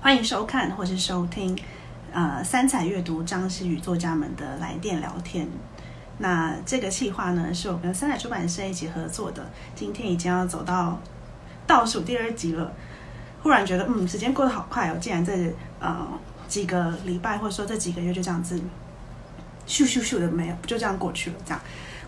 欢迎收看或是收听，呃，三彩阅读张希宇作家们的来电聊天。那这个计划呢，是我跟三彩出版社一起合作的。今天已经要走到倒数第二集了，忽然觉得，嗯，时间过得好快哦！竟然这呃几个礼拜或者说这几个月就这样子，咻咻咻的没有，就这样过去了，这样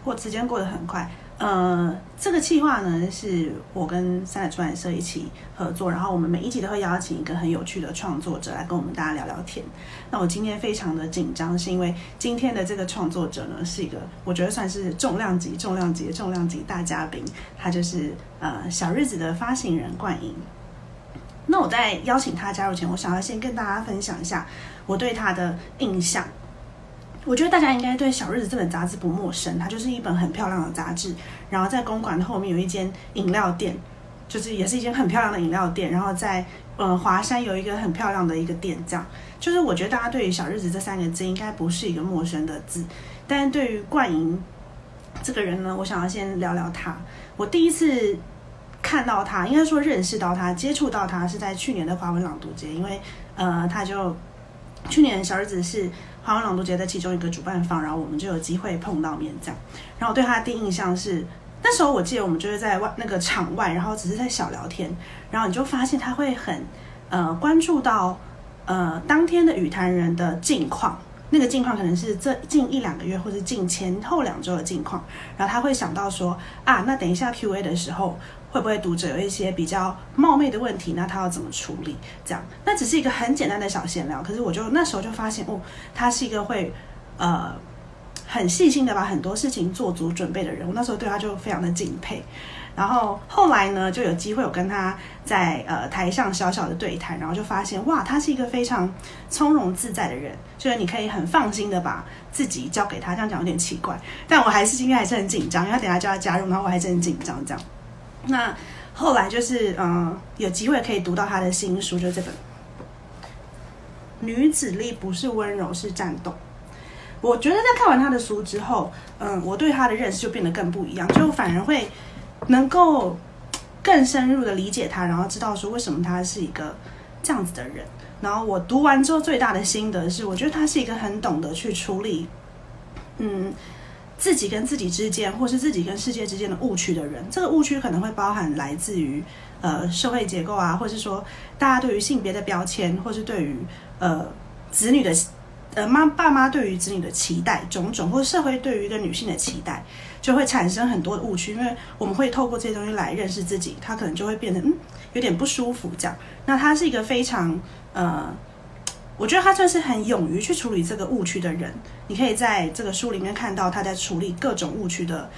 过时间过得很快。呃，这个计划呢，是我跟三彩出版社一起合作，然后我们每一集都会邀请一个很有趣的创作者来跟我们大家聊聊天。那我今天非常的紧张，是因为今天的这个创作者呢，是一个我觉得算是重量级、重量级、重量级大嘉宾，他就是呃小日子的发行人冠英。那我在邀请他加入前，我想要先跟大家分享一下我对他的印象。我觉得大家应该对《小日子》这本杂志不陌生，它就是一本很漂亮的杂志。然后在公馆后面有一间饮料店，就是也是一间很漂亮的饮料店。然后在呃华山有一个很漂亮的一个店，这样就是我觉得大家对于“小日子”这三个字应该不是一个陌生的字。但是对于冠莹这个人呢，我想要先聊聊他。我第一次看到他，应该说认识到他、接触到他是在去年的华文朗读节，因为呃他就去年《小日子》是。华文朗读节的其中一个主办方，然后我们就有机会碰到面，这样。然后我对他的第一印象是，那时候我记得我们就是在外那个场外，然后只是在小聊天，然后你就发现他会很呃关注到呃当天的语坛人的近况，那个近况可能是这近一两个月或者近前后两周的近况，然后他会想到说啊，那等一下 Q A 的时候。会不会读者有一些比较冒昧的问题？那他要怎么处理？这样，那只是一个很简单的小闲聊。可是我就那时候就发现，哦，他是一个会呃很细心的把很多事情做足准备的人。我那时候对他就非常的敬佩。然后后来呢，就有机会我跟他在呃台上小小的对谈，然后就发现哇，他是一个非常从容自在的人，就是你可以很放心的把自己交给他。这样讲有点奇怪，但我还是今天还是很紧张，因为等下就要加入，然后我还是很紧张这样。那后来就是，嗯，有机会可以读到他的新书，就这本《女子力不是温柔是战斗》。我觉得在看完他的书之后，嗯，我对他的认识就变得更不一样，就反而会能够更深入的理解他，然后知道说为什么他是一个这样子的人。然后我读完之后最大的心得是，我觉得他是一个很懂得去处理，嗯。自己跟自己之间，或是自己跟世界之间的误区的人，这个误区可能会包含来自于呃社会结构啊，或是说大家对于性别的标签，或是对于呃子女的呃妈爸妈对于子女的期待种种，或社会对于一个女性的期待，就会产生很多的误区，因为我们会透过这些东西来认识自己，他可能就会变得嗯有点不舒服这样。那他是一个非常呃。我觉得他算是很勇于去处理这个误区的人。你可以在这个书里面看到他在处理各种误区的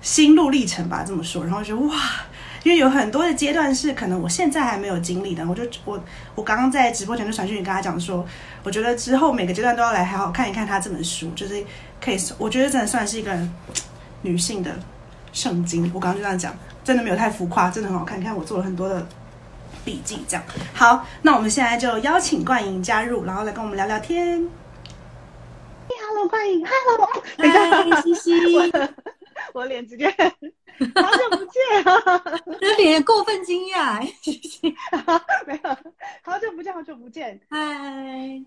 心路历程吧，这么说。然后就哇，因为有很多的阶段是可能我现在还没有经历的。我就我我刚刚在直播前就传讯跟他讲说，我觉得之后每个阶段都要来好好看一看他这本书，就是可以，我觉得真的算是一个 女性的圣经。我刚刚就这样讲，真的没有太浮夸，真的很好看。你看我做了很多的。笔记这样。好，那我们现在就邀请冠莹加入，然后来跟我们聊聊天。Hello，冠莹，Hello，嗨，西西，我脸直接好久不见啊，这脸过分惊讶，西西，没有，好久不见，好久不见，嗨，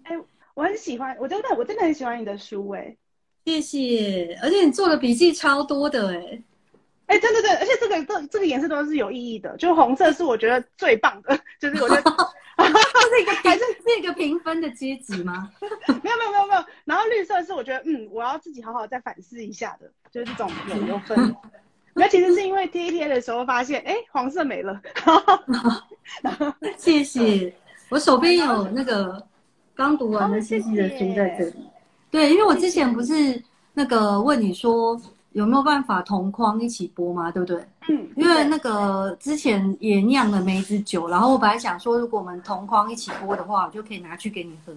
哎，我很喜欢，我真的，我真的很喜欢你的书，哎，谢谢，而且你做的笔记超多的，哎。哎，对对对，而且这个这这个颜色都是有意义的，就红色是我觉得最棒的，就是我觉得 是一个还是是一个评分的阶级吗？没有没有没有没有，然后绿色是我觉得嗯，我要自己好好再反思一下的，就是这种有有分。那其实是因为贴一贴的时候发现，哎，黄色没了。谢谢，我手边有那个刚读完的信息的书在这里。对，因为我之前不是那个问你说。有没有办法同框一起播吗？对不对？嗯，因为那个之前也酿了梅子酒，然后我本来想说，如果我们同框一起播的话，我就可以拿去给你喝。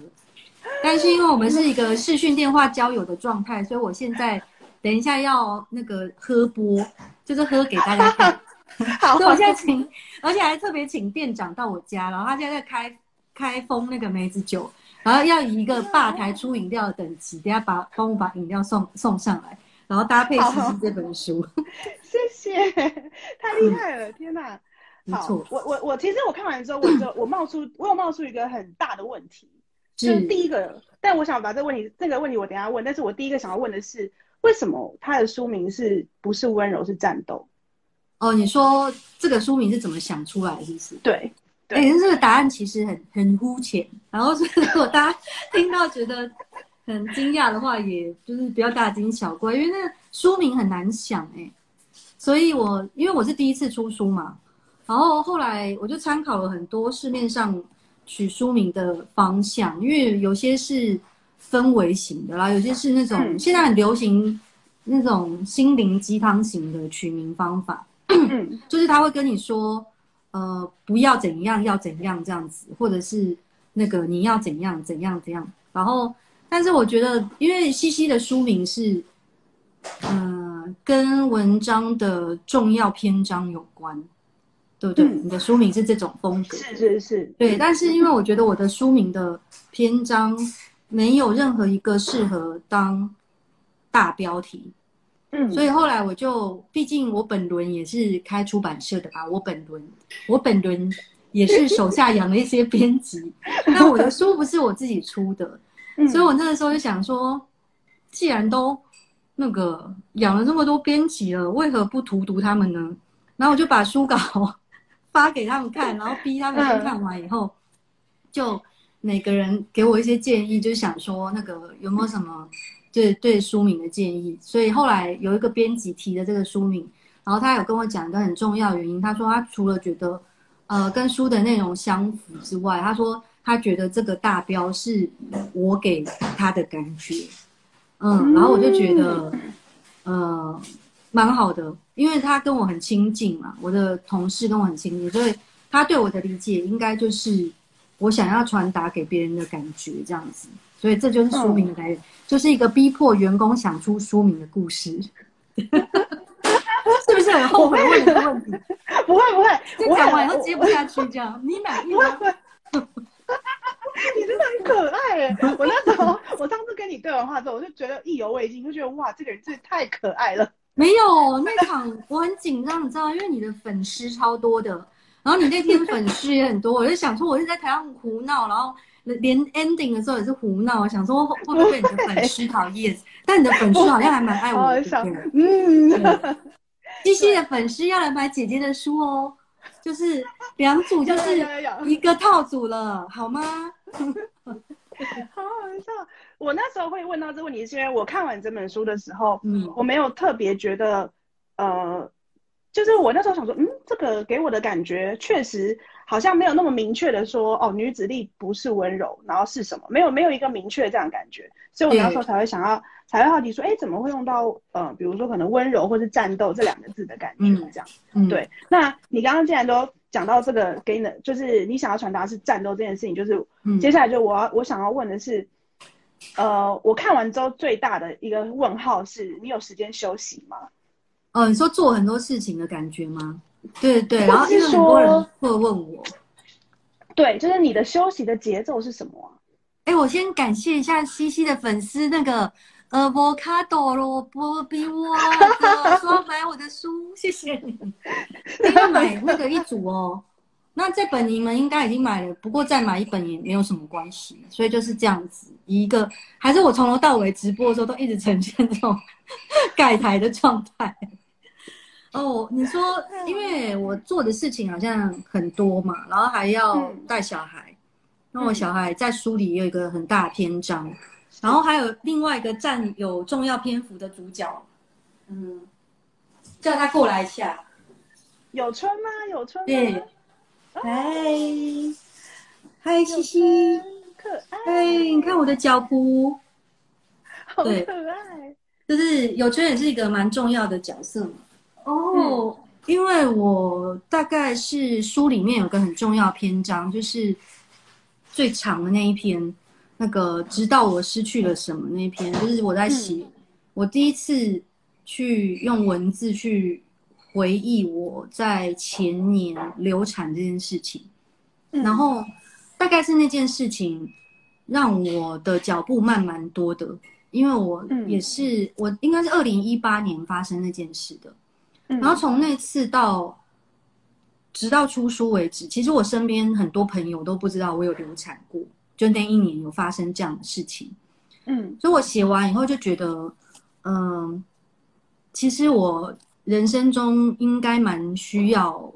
但是因为我们是一个视讯电话交友的状态，所以我现在等一下要那个喝播，就是喝给大家看。好，所以我现在请，而且还特别请店长到我家，然后他现在在开开封那个梅子酒，然后要以一个吧台出饮料的等级，等下把帮我把饮料送送上来。然后搭配《西西》这本书，谢谢，太厉害了，天哪！好，我我我其实我看完之后，我就我冒出我有冒出一个很大的问题，就是第一个，但我想把这个问题这个问题我等下问，但是我第一个想要问的是，为什么他的书名是不是温柔是战斗？哦，你说这个书名是怎么想出来的？是不是？对，哎，这个答案其实很很肤浅，然后如果 大家听到觉得很惊讶的话，也就是不要大惊小怪，因为那书名很难想哎，所以我因为我是第一次出书嘛。然后后来我就参考了很多市面上取书名的方向，因为有些是氛围型的啦，有些是那种现在很流行那种心灵鸡汤型的取名方法，就是他会跟你说，呃，不要怎样，要怎样这样子，或者是那个你要怎样怎样怎样。然后，但是我觉得，因为西西的书名是，嗯，跟文章的重要篇章有关。对不对？你的书名是这种风格，是是是，对。但是因为我觉得我的书名的篇章没有任何一个适合当大标题，嗯，所以后来我就，毕竟我本轮也是开出版社的吧，我本轮我本轮也是手下养了一些编辑，那我的书不是我自己出的，所以我那个时候就想说，既然都那个养了这么多编辑了，为何不荼毒他们呢？然后我就把书稿。发给他们看，然后逼他们去看完以后，就每个人给我一些建议，就想说那个有没有什么对对书名的建议。所以后来有一个编辑提的这个书名，然后他有跟我讲一个很重要原因，他说他除了觉得呃跟书的内容相符之外，他说他觉得这个大标是我给他的感觉，嗯，然后我就觉得呃蛮好的。因为他跟我很亲近嘛，我的同事跟我很亲近，所以他对我的理解应该就是我想要传达给别人的感觉这样子，所以这就是书名的来源，就是一个逼迫员工想出书名的故事，是不是很后悔问这个问题？不会不会，就讲完以后接不下去这样，你满意吗？可爱哎！我那时候我上次跟你对完话之后，我就觉得意犹未尽，就觉得哇，这个人真的太可爱了。没有那场我很紧张，你知道，因为你的粉丝超多的，然后你那天粉丝也很多，我就想说，我是在台上胡闹，然后连 ending 的时候也是胡闹，想说会不会被你的粉丝讨厌？但你的粉丝好像还蛮爱我的，嗯，西西的粉丝要来买姐姐的书哦，就是两组就是一个套组了，好吗？好好笑！我那时候会问到这个问题，是因为我看完这本书的时候，嗯，我没有特别觉得，呃，就是我那时候想说，嗯，这个给我的感觉确实好像没有那么明确的说，哦，女子力不是温柔，然后是什么？没有没有一个明确这样感觉，所以我那时候才会想要，才会好奇说，哎，怎么会用到，呃，比如说可能温柔或是战斗这两个字的感觉这样？嗯，对。那你刚刚既然都讲到这个给你的，就是你想要传达是战斗这件事情，就是接下来就我要我想要问的是。呃，我看完之后最大的一个问号是你有时间休息吗？哦，你说做很多事情的感觉吗？对对，然后因为很多人会问我，对，就是你的休息的节奏是什么？哎，我先感谢一下西西的粉丝，那个呃，Avocado 萝卜比我 说买我的书，谢谢你，要买那个一组哦。那这本你们应该已经买了，不过再买一本也没有什么关系，所以就是这样子一个，还是我从头到尾直播的时候都一直呈现这种盖台的状态。哦，你说，因为我做的事情好像很多嘛，然后还要带小孩，那我小孩在书里有一个很大的篇章，然后还有另外一个占有重要篇幅的主角，嗯，叫他过来一下。有春吗？有春。对。嗨，嗨，西西，可爱。你看我的脚步，好可爱。就是有春也是一个蛮重要的角色嘛。哦，因为我大概是书里面有个很重要篇章，就是最长的那一篇，那个直到我失去了什么那一篇，就是我在写，我第一次去用文字去。回忆我在前年流产这件事情，然后大概是那件事情让我的脚步慢蛮多的，因为我也是我应该是二零一八年发生那件事的，然后从那次到直到出书为止，其实我身边很多朋友都不知道我有流产过，就那一年有发生这样的事情。嗯，所以我写完以后就觉得，嗯，其实我人生中应该蛮需要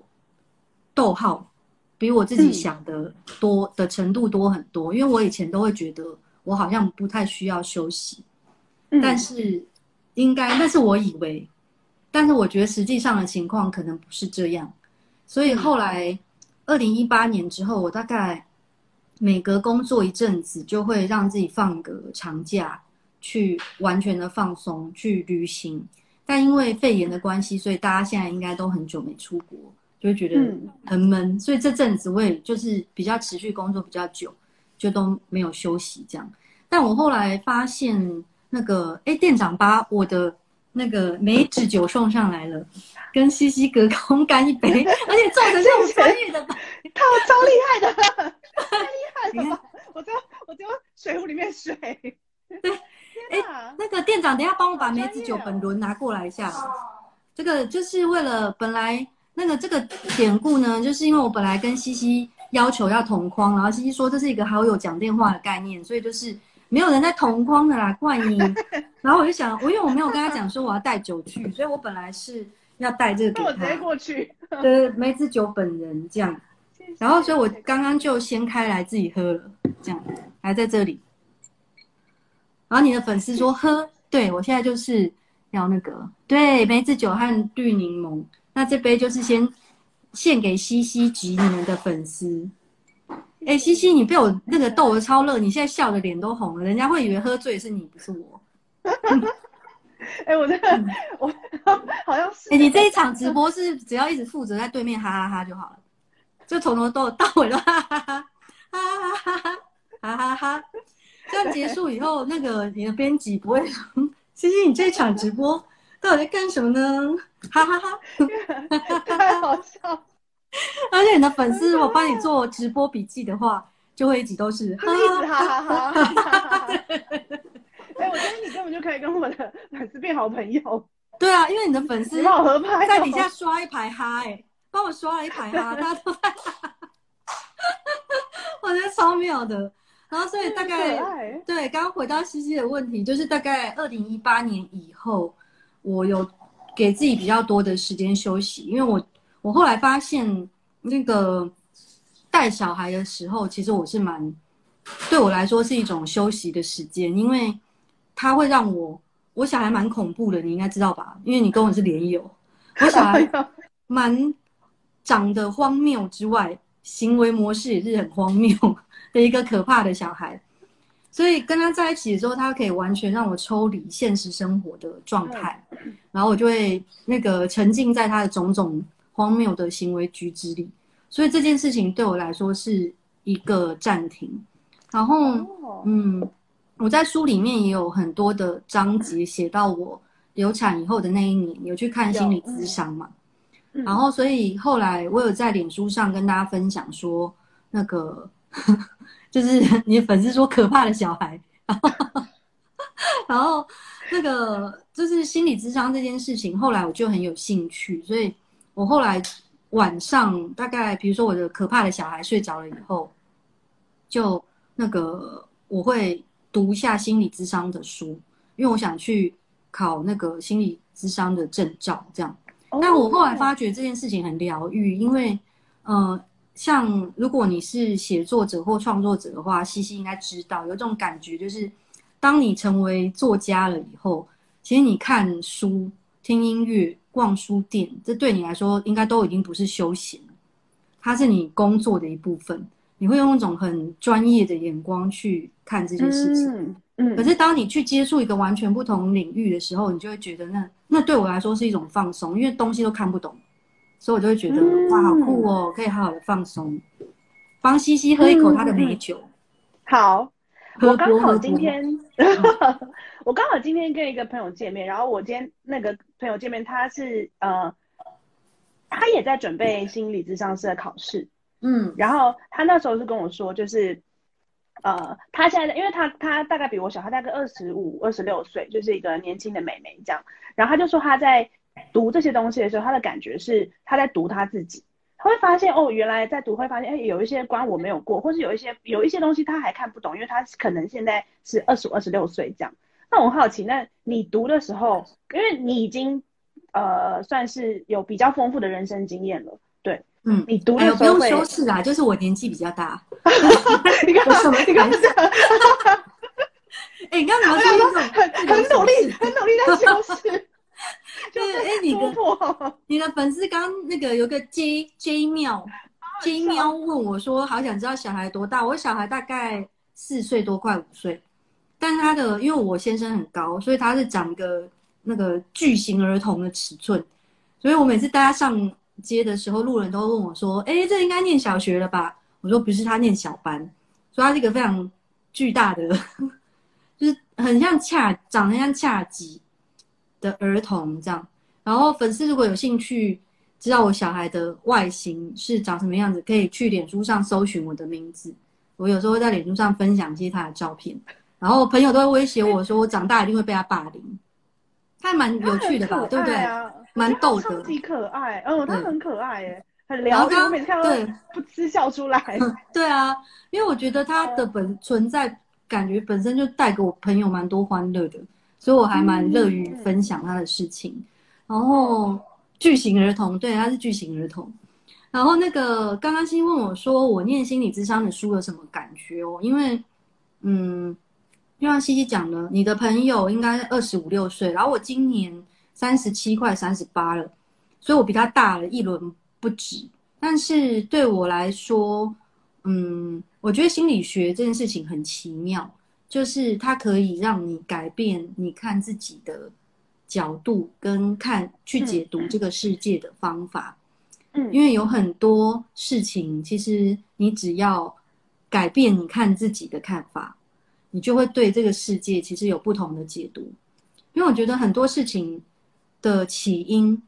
逗号，比我自己想的多的程度多很多。因为我以前都会觉得我好像不太需要休息，但是应该，但是我以为，但是我觉得实际上的情况可能不是这样。所以后来二零一八年之后，我大概。每隔工作一阵子，就会让自己放个长假，去完全的放松，去旅行。但因为肺炎的关系，所以大家现在应该都很久没出国，就会觉得很闷。所以这阵子我也就是比较持续工作比较久，就都没有休息这样。但我后来发现，那个哎，店长把我的那个梅子酒送上来了，跟西西隔空 干一杯，而且做成这种专业的，他超厉害的。太厉害了！我丢我丢水壶里面水。对，哎，那个店长，等下帮我把梅子酒本轮拿过来一下。这个就是为了本来那个这个典故呢，就是因为我本来跟西西要求要同框，然后西西说这是一个好友讲电话的概念，所以就是没有人在同框的啦，冠英。然后我就想，我因为我没有跟他讲说我要带酒去，所以我本来是要带这个给他。我直接过去。对，梅子酒本人这样。然后，所以我刚刚就先开来自己喝了，这样还在这里。然后你的粉丝说喝，对我现在就是要那个对梅子酒和绿柠檬。那这杯就是先献给西西及你们的粉丝。哎，西西，你被我那个逗得超乐，你现在笑的脸都红了，人家会以为喝醉是你，不是我。哎，我这个我好像是。哎，你这一场直播是只要一直负责在对面哈哈哈就好了。就从头到到尾都哈哈哈，哈哈哈哈，哈哈哈。这样结束以后，那个你的编辑不会说：“欣欣，你这场直播到底在干什么呢？”哈哈哈，太好笑。而且你的粉丝如果帮你做直播笔记的话，就会一直都是哈哈哈哈哈。哎，我觉得你根本就可以跟我的粉丝变好朋友。对啊，因为你的粉丝，在底下刷一排哈哎。帮我刷了一排哈，大家都在，我觉得超妙的。然后，所以大概对，刚刚回到西西的问题，就是大概二零一八年以后，我有给自己比较多的时间休息，因为我我后来发现，那个带小孩的时候，其实我是蛮对我来说是一种休息的时间，因为它会让我我小孩蛮恐怖的，你应该知道吧？因为你跟我是连友，我小孩 蛮。长得荒谬之外，行为模式也是很荒谬的一个可怕的小孩，所以跟他在一起的时候，他可以完全让我抽离现实生活的状态，然后我就会那个沉浸在他的种种荒谬的行为举止里，所以这件事情对我来说是一个暂停。然后，嗯，我在书里面也有很多的章节写到我流产以后的那一年，有去看心理咨商嘛。然后，所以后来我有在脸书上跟大家分享说，那个 就是 你粉丝说可怕的小孩，然后那个就是心理智商这件事情，后来我就很有兴趣，所以我后来晚上大概比如说我的可怕的小孩睡着了以后，就那个我会读一下心理智商的书，因为我想去考那个心理智商的证照，这样。但我后来发觉这件事情很疗愈，因为，呃，像如果你是写作者或创作者的话，西西应该知道，有这种感觉，就是当你成为作家了以后，其实你看书、听音乐、逛书店，这对你来说应该都已经不是休闲了，它是你工作的一部分，你会用一种很专业的眼光去看这件事情。嗯，可是当你去接触一个完全不同领域的时候，你就会觉得那那对我来说是一种放松，因为东西都看不懂，所以我就会觉得哇，好酷哦，可以好好的放松。帮西西喝一口他的美酒。好，我刚好今天，我刚好今天跟一个朋友见面，然后我今天那个朋友见面，他是呃，他也在准备心理智商师的考试，嗯，然后他那时候是跟我说，就是。呃，他现在因为他他大概比我小，他大概二十五、二十六岁，就是一个年轻的美眉这样。然后他就说他在读这些东西的时候，他的感觉是他在读他自己，他会发现哦，原来在读会发现，哎，有一些关我没有过，或是有一些有一些东西他还看不懂，因为他可能现在是二十五、二十六岁这样。那我好奇，那你读的时候，因为你已经呃算是有比较丰富的人生经验了，嗯，你读的时候不用修饰啊，就是我年纪比较大。你看什么？你看这样。哎，你刚刚讲说很很努力，很努力在修饰。就是哎，你的 你的粉丝刚那个有个 J J 喵 J 喵问我说，好想知道小孩多大？我小孩大概四岁多，快五岁。但他的因为我先生很高，所以他是长个那个巨型儿童的尺寸。所以我每次带他上街的时候，路人都问我说：“哎，这应该念小学了吧？”我说：“不是，他念小班。”所以他是一个非常巨大的，就是很像恰长得像恰吉的儿童这样。然后粉丝如果有兴趣知道我小孩的外形是长什么样子，可以去脸书上搜寻我的名字。我有时候会在脸书上分享一些他的照片。然后朋友都会威胁我说，我长大一定会被他霸凌。他蛮有趣的吧，对不对？蛮逗的，超级可爱。嗯，他很可爱耶，很聊天。我每次看到不吃笑出来。对啊，因为我觉得他的本存在感觉本身就带给我朋友蛮多欢乐的，所以我还蛮乐于分享他的事情。然后巨型儿童，对，他是巨型儿童。然后那个刚刚新问我说，我念心理智商的书有什么感觉哦？因为，嗯。就像西西讲的，你的朋友应该二十五六岁，然后我今年三十七快三十八了，所以我比他大了一轮不止。但是对我来说，嗯，我觉得心理学这件事情很奇妙，就是它可以让你改变你看自己的角度跟看去解读这个世界的方法。嗯，因为有很多事情，其实你只要改变你看自己的看法。你就会对这个世界其实有不同的解读，因为我觉得很多事情的起因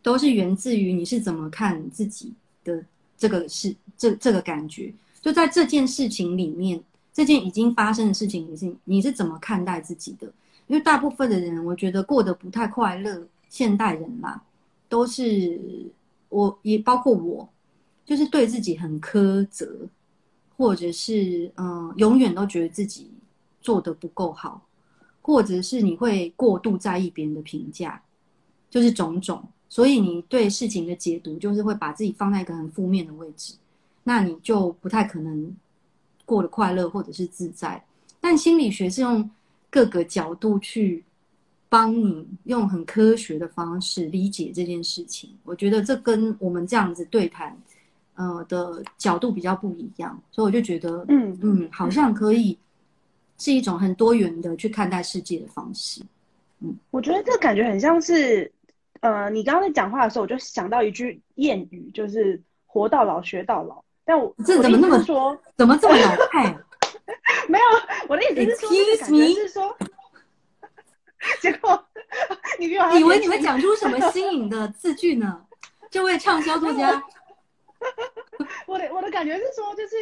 都是源自于你是怎么看自己的这个事，这这个感觉就在这件事情里面，这件已经发生的事情，你是你是怎么看待自己的？因为大部分的人，我觉得过得不太快乐，现代人嘛，都是我也包括我，就是对自己很苛责。或者是嗯，永远都觉得自己做的不够好，或者是你会过度在意别人的评价，就是种种，所以你对事情的解读就是会把自己放在一个很负面的位置，那你就不太可能过得快乐或者是自在。但心理学是用各个角度去帮你用很科学的方式理解这件事情，我觉得这跟我们这样子对谈。呃的角度比较不一样，所以我就觉得，嗯嗯，好像可以是一种很多元的去看待世界的方式。嗯，我觉得这感觉很像是，呃，你刚刚在讲话的时候，我就想到一句谚语，就是“活到老，学到老”。但我这怎么那么说？怎么这么老派？没有，我的意思是说，感觉是说，结果你以为你会讲出什么新颖的字句呢？这位畅销作家。我的我的感觉是说，就是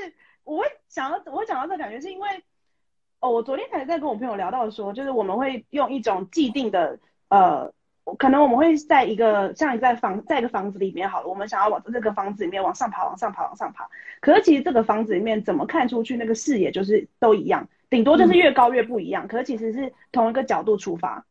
我会想要我会讲到这感觉，是因为哦，我昨天才在跟我朋友聊到说，就是我们会用一种既定的呃，可能我们会在一个像你在房在一个房子里面好了，我们想要往这个房子里面往上爬，往上爬，往上爬。可是其实这个房子里面怎么看出去，那个视野就是都一样，顶多就是越高越不一样。可是其实是同一个角度出发。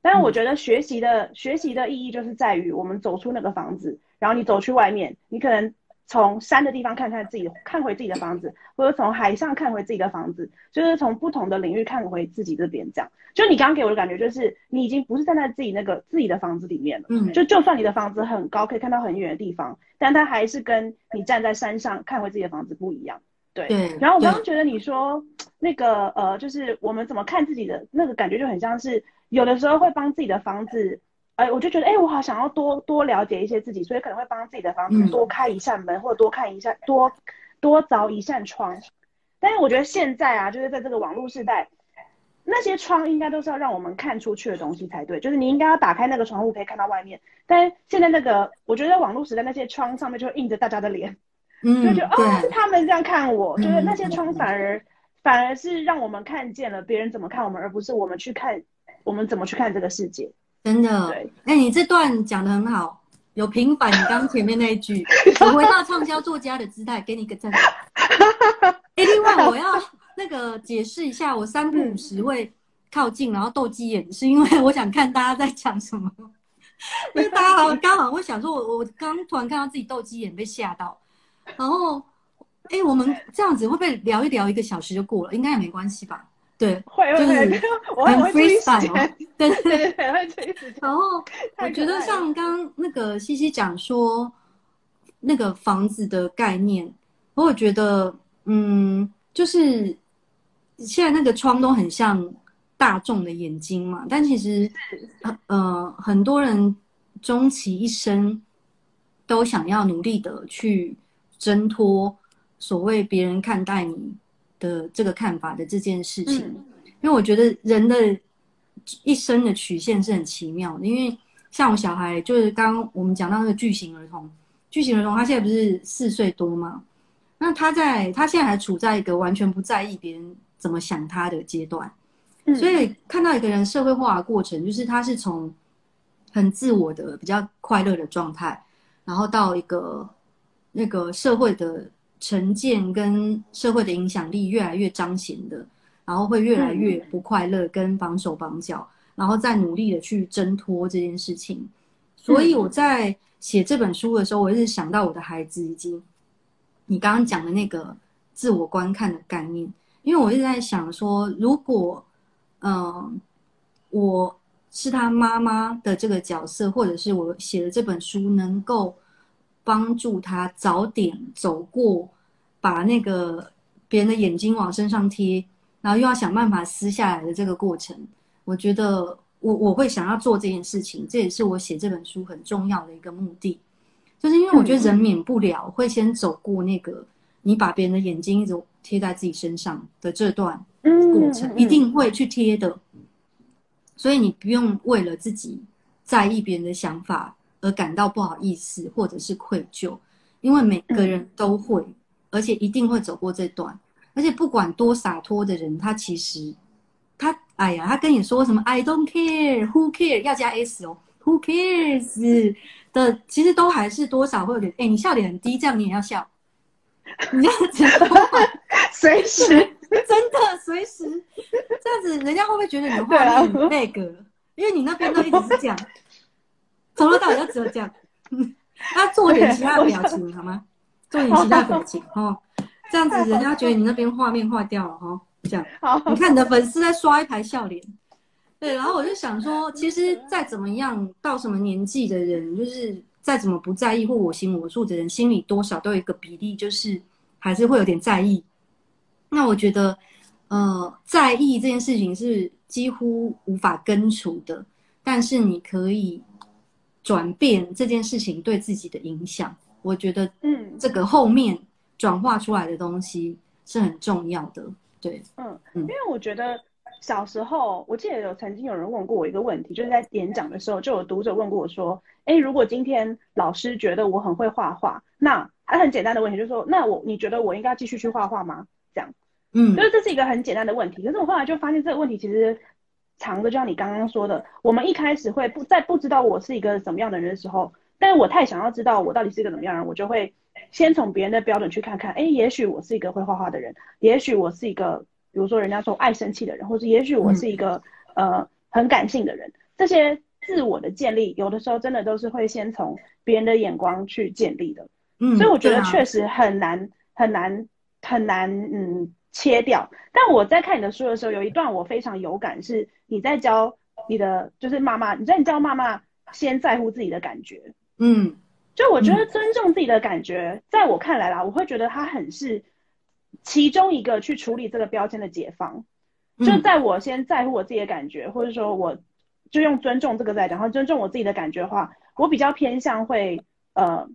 但是我觉得学习的学习的意义就是在于我们走出那个房子，然后你走去外面，你可能。从山的地方看看自己，看回自己的房子，或者从海上看回自己的房子，就是从不同的领域看回自己这边。这样，就你刚刚给我的感觉，就是你已经不是站在自己那个自己的房子里面了。嗯。就就算你的房子很高，可以看到很远的地方，但它还是跟你站在山上看回自己的房子不一样。对。然后我刚刚觉得你说那个呃，就是我们怎么看自己的那个感觉，就很像是有的时候会帮自己的房子。哎，我就觉得，哎，我好想要多多了解一些自己，所以可能会帮自己的房子多开一扇门，或者多看一下，多多凿一扇窗。但是我觉得现在啊，就是在这个网络时代，那些窗应该都是要让我们看出去的东西才对，就是你应该要打开那个窗户可以看到外面。但现在那个，我觉得网络时代那些窗上面就印着大家的脸，嗯，就觉得哦，是他们这样看我，就是那些窗反而反而是让我们看见了别人怎么看我们，而不是我们去看我们怎么去看这个世界。真的。对，哎，你这段讲的很好，有平反你刚前面那一句，我回到畅销作家的姿态，给你个赞。哎，另外我要那个解释一下，我三不五十会靠近，然后斗鸡眼，是因为我想看大家在讲什么。因为大家好刚好会想说，我我刚突然看到自己斗鸡眼被吓到，然后哎，我们这样子会不会聊一聊一个小时就过了？应该也没关系吧？对，会会会，我会注意时间，对对对，会注意时间。然后我觉得像刚那个西西讲说那个房子的概念，我觉得嗯，就是现在那个窗都很像。大众的眼睛嘛，但其实，呃，很多人终其一生都想要努力的去挣脱所谓别人看待你的这个看法的这件事情。因为我觉得人的一生的曲线是很奇妙的。因为像我小孩，就是刚刚我们讲到那个巨型儿童，巨型儿童他现在不是四岁多吗？那他在他现在还处在一个完全不在意别人怎么想他的阶段。所以看到一个人社会化的过程，就是他是从很自我的、比较快乐的状态，然后到一个那个社会的成见跟社会的影响力越来越彰显的，然后会越来越不快乐，跟绑手绑脚，然后再努力的去挣脱这件事情。所以我在写这本书的时候，我一直想到我的孩子，以及你刚刚讲的那个自我观看的概念，因为我一直在想说，如果嗯，我是他妈妈的这个角色，或者是我写的这本书能够帮助他早点走过把那个别人的眼睛往身上贴，然后又要想办法撕下来的这个过程，我觉得我我会想要做这件事情，这也是我写这本书很重要的一个目的，就是因为我觉得人免不了会先走过那个你把别人的眼睛一直贴在自己身上的这段。过程一定会去贴的，所以你不用为了自己在意别人的想法而感到不好意思或者是愧疚，因为每个人都会，而且一定会走过这段。而且不管多洒脱的人，他其实他哎呀，他跟你说什么 “I don't care, who care” 要加 s 哦，“who cares” 的，其实都还是多少会有点哎，你笑点很低，这样你也要笑，你这样子 随时。真的，随时这样子，人家会不会觉得你的话很那个？因为你那边都一直是这样，从头到尾就只有这样。他做点其他表情好吗？做点其他表情哦，这样子人家觉得你那边画面坏掉了哈。这样，你看你的粉丝在刷一排笑脸。对，然后我就想说，其实再怎么样，到什么年纪的人，就是再怎么不在意或我行我素的人，心里多少都有一个比例，就是还是会有点在意。那我觉得，呃，在意这件事情是几乎无法根除的，但是你可以转变这件事情对自己的影响。我觉得，嗯，这个后面转化出来的东西是很重要的。对，嗯，因为我觉得小时候，我记得有曾经有人问过我一个问题，就是在演讲的时候，就有读者问过我说：“哎，如果今天老师觉得我很会画画，那还很简单的问题，就是说，那我你觉得我应该继续去画画吗？”这样，嗯，就是这是一个很简单的问题，可是我后来就发现这个问题其实藏着，就像你刚刚说的，我们一开始会不在不知道我是一个什么样的人的时候，但是我太想要知道我到底是一个怎么样人，我就会先从别人的标准去看看，哎，也许我是一个会画画的人，也许我是一个，比如说人家说爱生气的人，或者也许我是一个呃很感性的人，这些自我的建立，有的时候真的都是会先从别人的眼光去建立的，嗯，所以我觉得确实很难很难。很难嗯切掉，但我在看你的书的时候，有一段我非常有感，是你在教你的就是妈妈，你在教妈妈先在乎自己的感觉，嗯，就我觉得尊重自己的感觉，在我看来啦，我会觉得它很是其中一个去处理这个标签的解放，就在我先在乎我自己的感觉，或者说我就用尊重这个在讲，然后尊重我自己的感觉的话，我比较偏向会呃。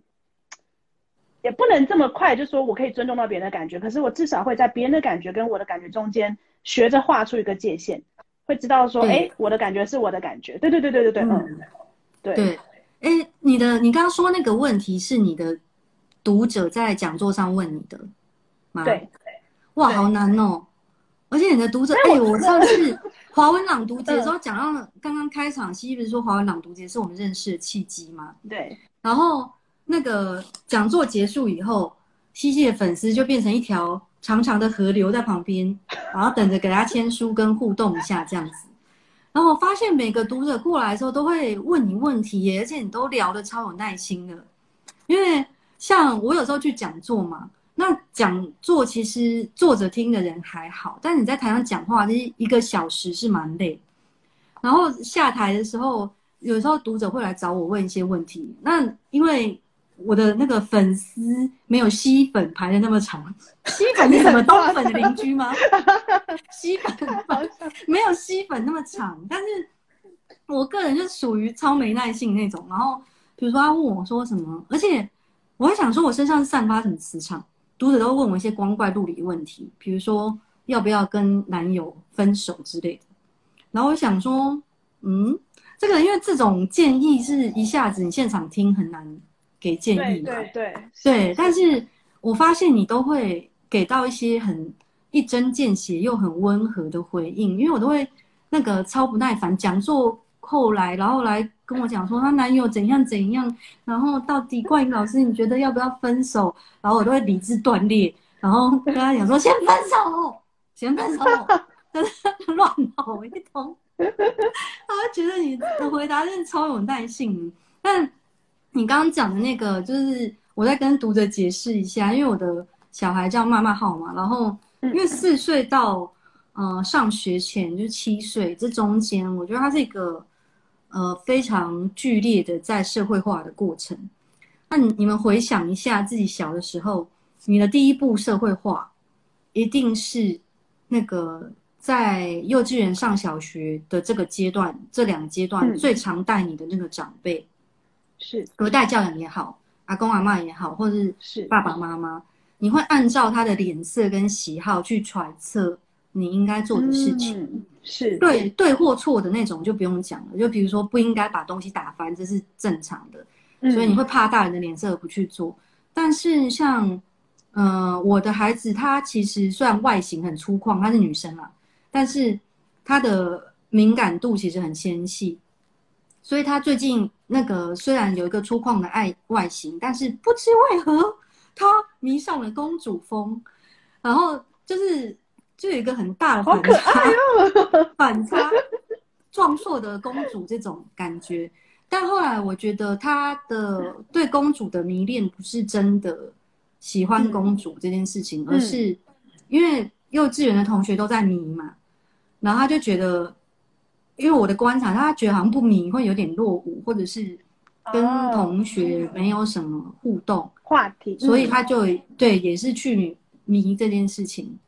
也不能这么快就说我可以尊重到别人的感觉，可是我至少会在别人的感觉跟我的感觉中间学着画出一个界限，会知道说，哎，我的感觉是我的感觉，对对对对对对，嗯，对。对，哎，你的你刚刚说那个问题是你的读者在讲座上问你的吗？对，哇，好难哦，而且你的读者，哎，我上次华文朗读节的时候讲到，刚刚开场，西西不是说华文朗读节是我们认识的契机吗？对。然后那个讲座结束以后，西西的粉丝就变成一条长长的河流在旁边，然后等着给他签书跟互动一下这样子。然后我发现每个读者过来的时候都会问你问题，而且你都聊得超有耐心的。因为像我有时候去讲座嘛。那讲座其实坐着听的人还好，但你在台上讲话，这一个小时是蛮累。然后下台的时候，有时候读者会来找我问一些问题。那因为我的那个粉丝没有吸粉排的那么长，吸粉是什么东粉的邻居吗？吸粉没有吸粉那么长，但是我个人就属于超没耐性那种。然后比如说他问我说什么，而且我会想说我身上散发什么磁场。读者都问我一些光怪陆离的问题，比如说要不要跟男友分手之类的。然后我想说，嗯，这个因为这种建议是一下子你现场听很难给建议嘛，对对对。但是我发现你都会给到一些很一针见血又很温和的回应，因为我都会那个超不耐烦讲座。后来，然后来跟我讲说她男友怎样怎样，然后到底冠英老师你觉得要不要分手？然后我都会理智断裂，然后跟他讲说先分手，先分手，乱吼一通。他会觉得你的回答真的超有耐性。但你刚刚讲的那个，就是我在跟读者解释一下，因为我的小孩叫妈妈号嘛，然后因为四岁到呃上学前就七岁这中间，我觉得他是一个。呃，非常剧烈的在社会化的过程。那你们回想一下自己小的时候，你的第一步社会化，一定是那个在幼稚园上小学的这个阶段，这两个阶段最常带你的那个长辈，是隔代教养也好，阿公阿妈也好，或者是是爸爸妈妈，你会按照他的脸色跟喜好去揣测你应该做的事情。是对对或错的那种就不用讲了，就比如说不应该把东西打翻，这是正常的，所以你会怕大人的脸色不去做。但是像，呃，我的孩子他其实虽然外形很粗犷，她是女生嘛，但是她的敏感度其实很纤细，所以他最近那个虽然有一个粗犷的爱外形，但是不知为何他迷上了公主风，然后就是。就有一个很大的反差，反差，壮硕的公主这种感觉。但后来我觉得他的对公主的迷恋不是真的喜欢公主这件事情，而是因为幼稚园的同学都在迷嘛，然后他就觉得，因为我的观察，他觉得好像不迷会有点落伍，或者是跟同学没有什么互动话题，所以他就对也是去迷这件事情。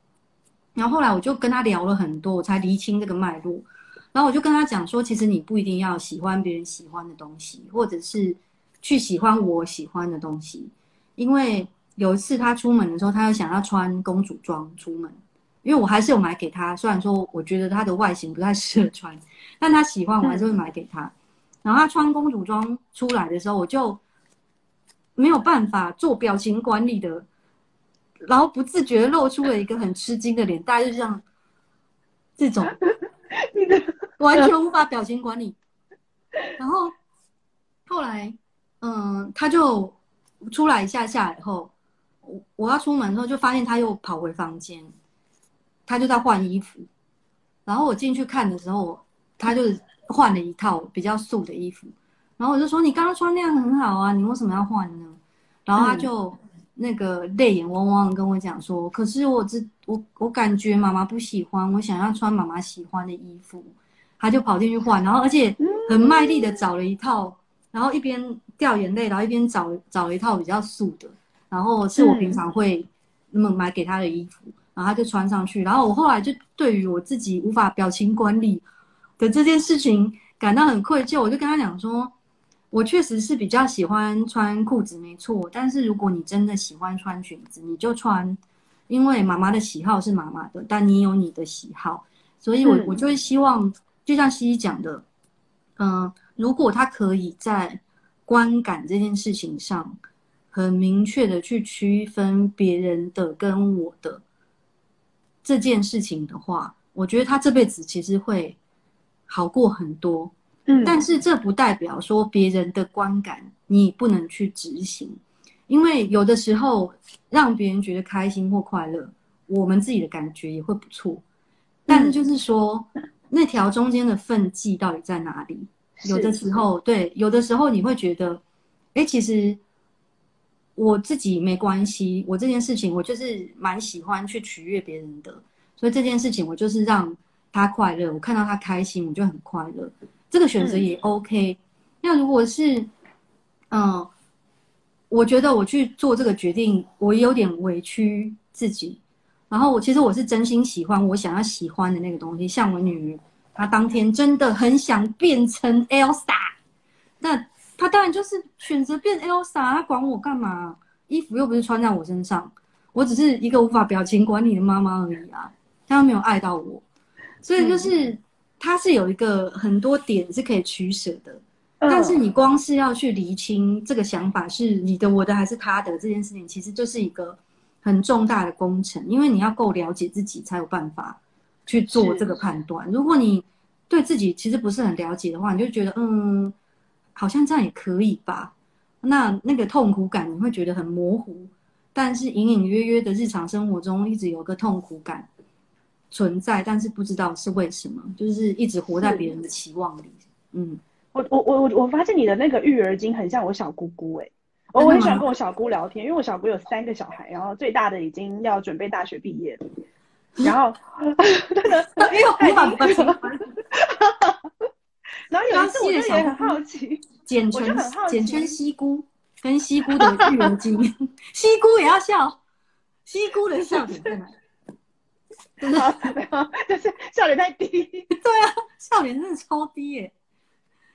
然后后来我就跟他聊了很多，我才厘清这个脉络。然后我就跟他讲说，其实你不一定要喜欢别人喜欢的东西，或者是去喜欢我喜欢的东西。因为有一次他出门的时候，他又想要穿公主装出门，因为我还是有买给他。虽然说我觉得他的外形不太适合穿，但他喜欢，我还是会买给他。然后他穿公主装出来的时候，我就没有办法做表情管理的。然后不自觉露出了一个很吃惊的脸，大概就像这种，完全无法表情管理。然后后来，嗯，他就出来一下下以后，我我要出门的时候就发现他又跑回房间，他就在换衣服。然后我进去看的时候，他就换了一套比较素的衣服。然后我就说：“你刚刚穿那样很好啊，你为什么要换呢？”然后他就。那个泪眼汪汪跟我讲说，可是我只我我感觉妈妈不喜欢，我想要穿妈妈喜欢的衣服，他就跑进去换，然后而且很卖力的找了一套，然后一边掉眼泪，然后一边找找了一套比较素的，然后是我平常会那么买给他的衣服，然后他就穿上去，然后我后来就对于我自己无法表情管理的这件事情感到很愧疚，我就跟他讲说。我确实是比较喜欢穿裤子，没错。但是如果你真的喜欢穿裙子，你就穿，因为妈妈的喜好是妈妈的，但你有你的喜好，所以我我就会希望，就像西西讲的，嗯，如果他可以在观感这件事情上，很明确的去区分别人的跟我的这件事情的话，我觉得他这辈子其实会好过很多。嗯，但是这不代表说别人的观感你不能去执行，因为有的时候让别人觉得开心或快乐，我们自己的感觉也会不错。但是就是说，那条中间的分际到底在哪里？有的时候，对，有的时候你会觉得，哎，其实我自己没关系，我这件事情我就是蛮喜欢去取悦别人的，所以这件事情我就是让他快乐，我看到他开心，我就很快乐。这个选择也 OK。那如果是，嗯，我觉得我去做这个决定，我有点委屈自己。然后我其实我是真心喜欢我想要喜欢的那个东西，像我女儿，她当天真的很想变成 Elsa，那她当然就是选择变 Elsa，她管我干嘛？衣服又不是穿在我身上，我只是一个无法表情管理的妈妈而已啊，她又没有爱到我，所以就是。它是有一个很多点是可以取舍的，但是你光是要去厘清这个想法是你的、我的还是他的这件事情，其实就是一个很重大的工程，因为你要够了解自己，才有办法去做这个判断。如果你对自己其实不是很了解的话，你就觉得嗯，好像这样也可以吧？那那个痛苦感你会觉得很模糊，但是隐隐约约的日常生活中一直有个痛苦感。存在，但是不知道是为什么，就是一直活在别人的期望里。嗯，我我我我我发现你的那个育儿经很像我小姑姑哎，我我很喜欢跟我小姑聊天，因为我小姑有三个小孩，然后最大的已经要准备大学毕业了，然后 真的，因为我很喜欢。然后有一次我就也很好奇，简称简称西姑跟西姑的育儿经，西姑也要笑，西姑的笑点在哪？没有，就是笑点太低。对啊，笑点真的超低耶！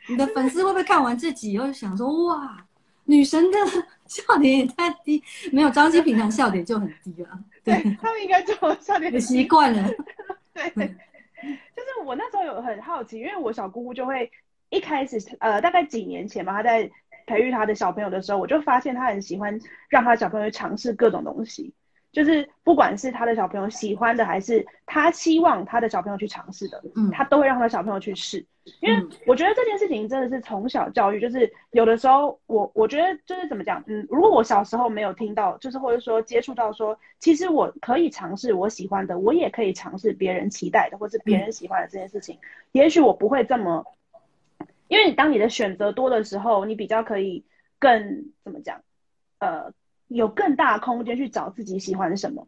你的粉丝会不会看完这集以后想说：“哇，女神的笑点也太低？”没有，张希平常笑点就很低了。对他们应该就笑点习惯了。对，就是我那时候有很好奇，因为我小姑姑就会一开始呃，大概几年前吧，她在培育她的小朋友的时候，我就发现她很喜欢让她小朋友尝试各种东西。就是不管是他的小朋友喜欢的，还是他希望他的小朋友去尝试的，嗯，他都会让他的小朋友去试。因为我觉得这件事情真的是从小教育，就是有的时候我我觉得就是怎么讲，嗯，如果我小时候没有听到，就是或者说接触到说，其实我可以尝试我喜欢的，我也可以尝试别人期待的，或是别人喜欢的这件事情，也许我不会这么，因为你当你的选择多的时候，你比较可以更怎么讲，呃。有更大的空间去找自己喜欢什么，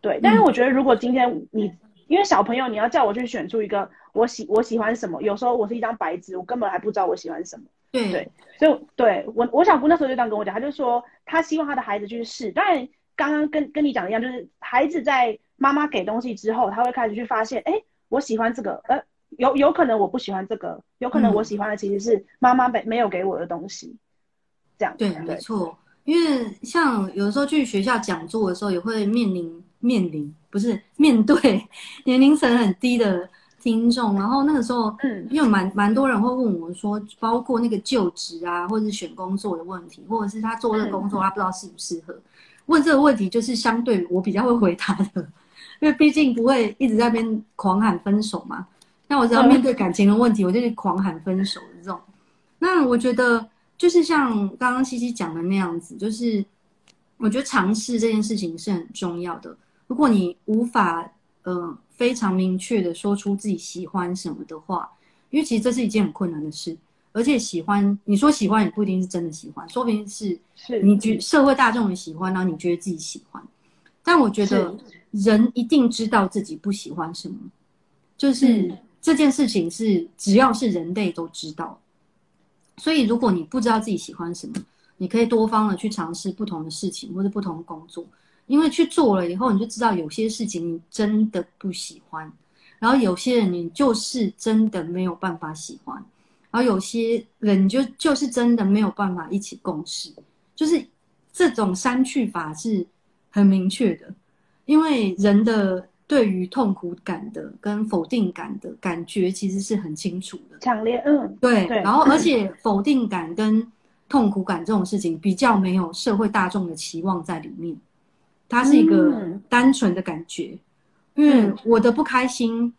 对。但是我觉得，如果今天你因为小朋友，你要叫我去选出一个我喜我喜欢什么，有时候我是一张白纸，我根本还不知道我喜欢什么。对对，所以对我我小姑那时候就这样跟我讲，她就说她希望她的孩子去试。当然，刚刚跟跟你讲的一样，就是孩子在妈妈给东西之后，他会开始去发现，哎，我喜欢这个，呃，有有可能我不喜欢这个，有可能我喜欢的其实是妈妈没没有给我的东西，这样对，没错。因为像有时候去学校讲座的时候，也会面临面临不是面对年龄层很低的听众，然后那个时候，嗯，因为蛮蛮多人会问我说，包括那个就职啊，或者是选工作的问题，或者是他做这个工作他不知道适不适合，问这个问题就是相对我比较会回答的，因为毕竟不会一直在边狂喊分手嘛。那我只要面对感情的问题，我就去狂喊分手的这种。那我觉得。就是像刚刚西西讲的那样子，就是我觉得尝试这件事情是很重要的。如果你无法呃非常明确的说出自己喜欢什么的话，因为其实这是一件很困难的事，而且喜欢你说喜欢也不一定是真的喜欢，说不定是是你觉社会大众的喜欢，然后你觉得自己喜欢。但我觉得人一定知道自己不喜欢什么，就是这件事情是只要是人类都知道。所以，如果你不知道自己喜欢什么，你可以多方的去尝试不同的事情或者不同的工作，因为去做了以后，你就知道有些事情你真的不喜欢，然后有些人你就是真的没有办法喜欢，然后有些人就就是真的没有办法一起共事，就是这种删去法是很明确的，因为人的。对于痛苦感的跟否定感的感觉，其实是很清楚的，强烈，嗯，对，然后而且否定感跟痛苦感这种事情，比较没有社会大众的期望在里面，它是一个单纯的感觉，因为我的不开心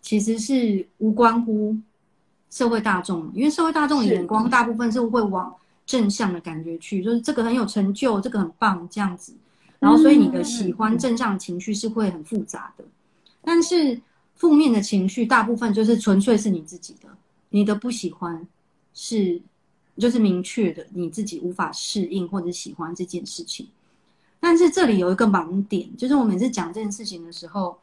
其实是无关乎社会大众，因为社会大众的眼光大部分是会往正向的感觉去，就是这个很有成就，这个很棒这样子。然后，所以你的喜欢正向情绪是会很复杂的，但是负面的情绪大部分就是纯粹是你自己的，你的不喜欢是就是明确的你自己无法适应或者喜欢这件事情。但是这里有一个盲点，就是我每次讲这件事情的时候，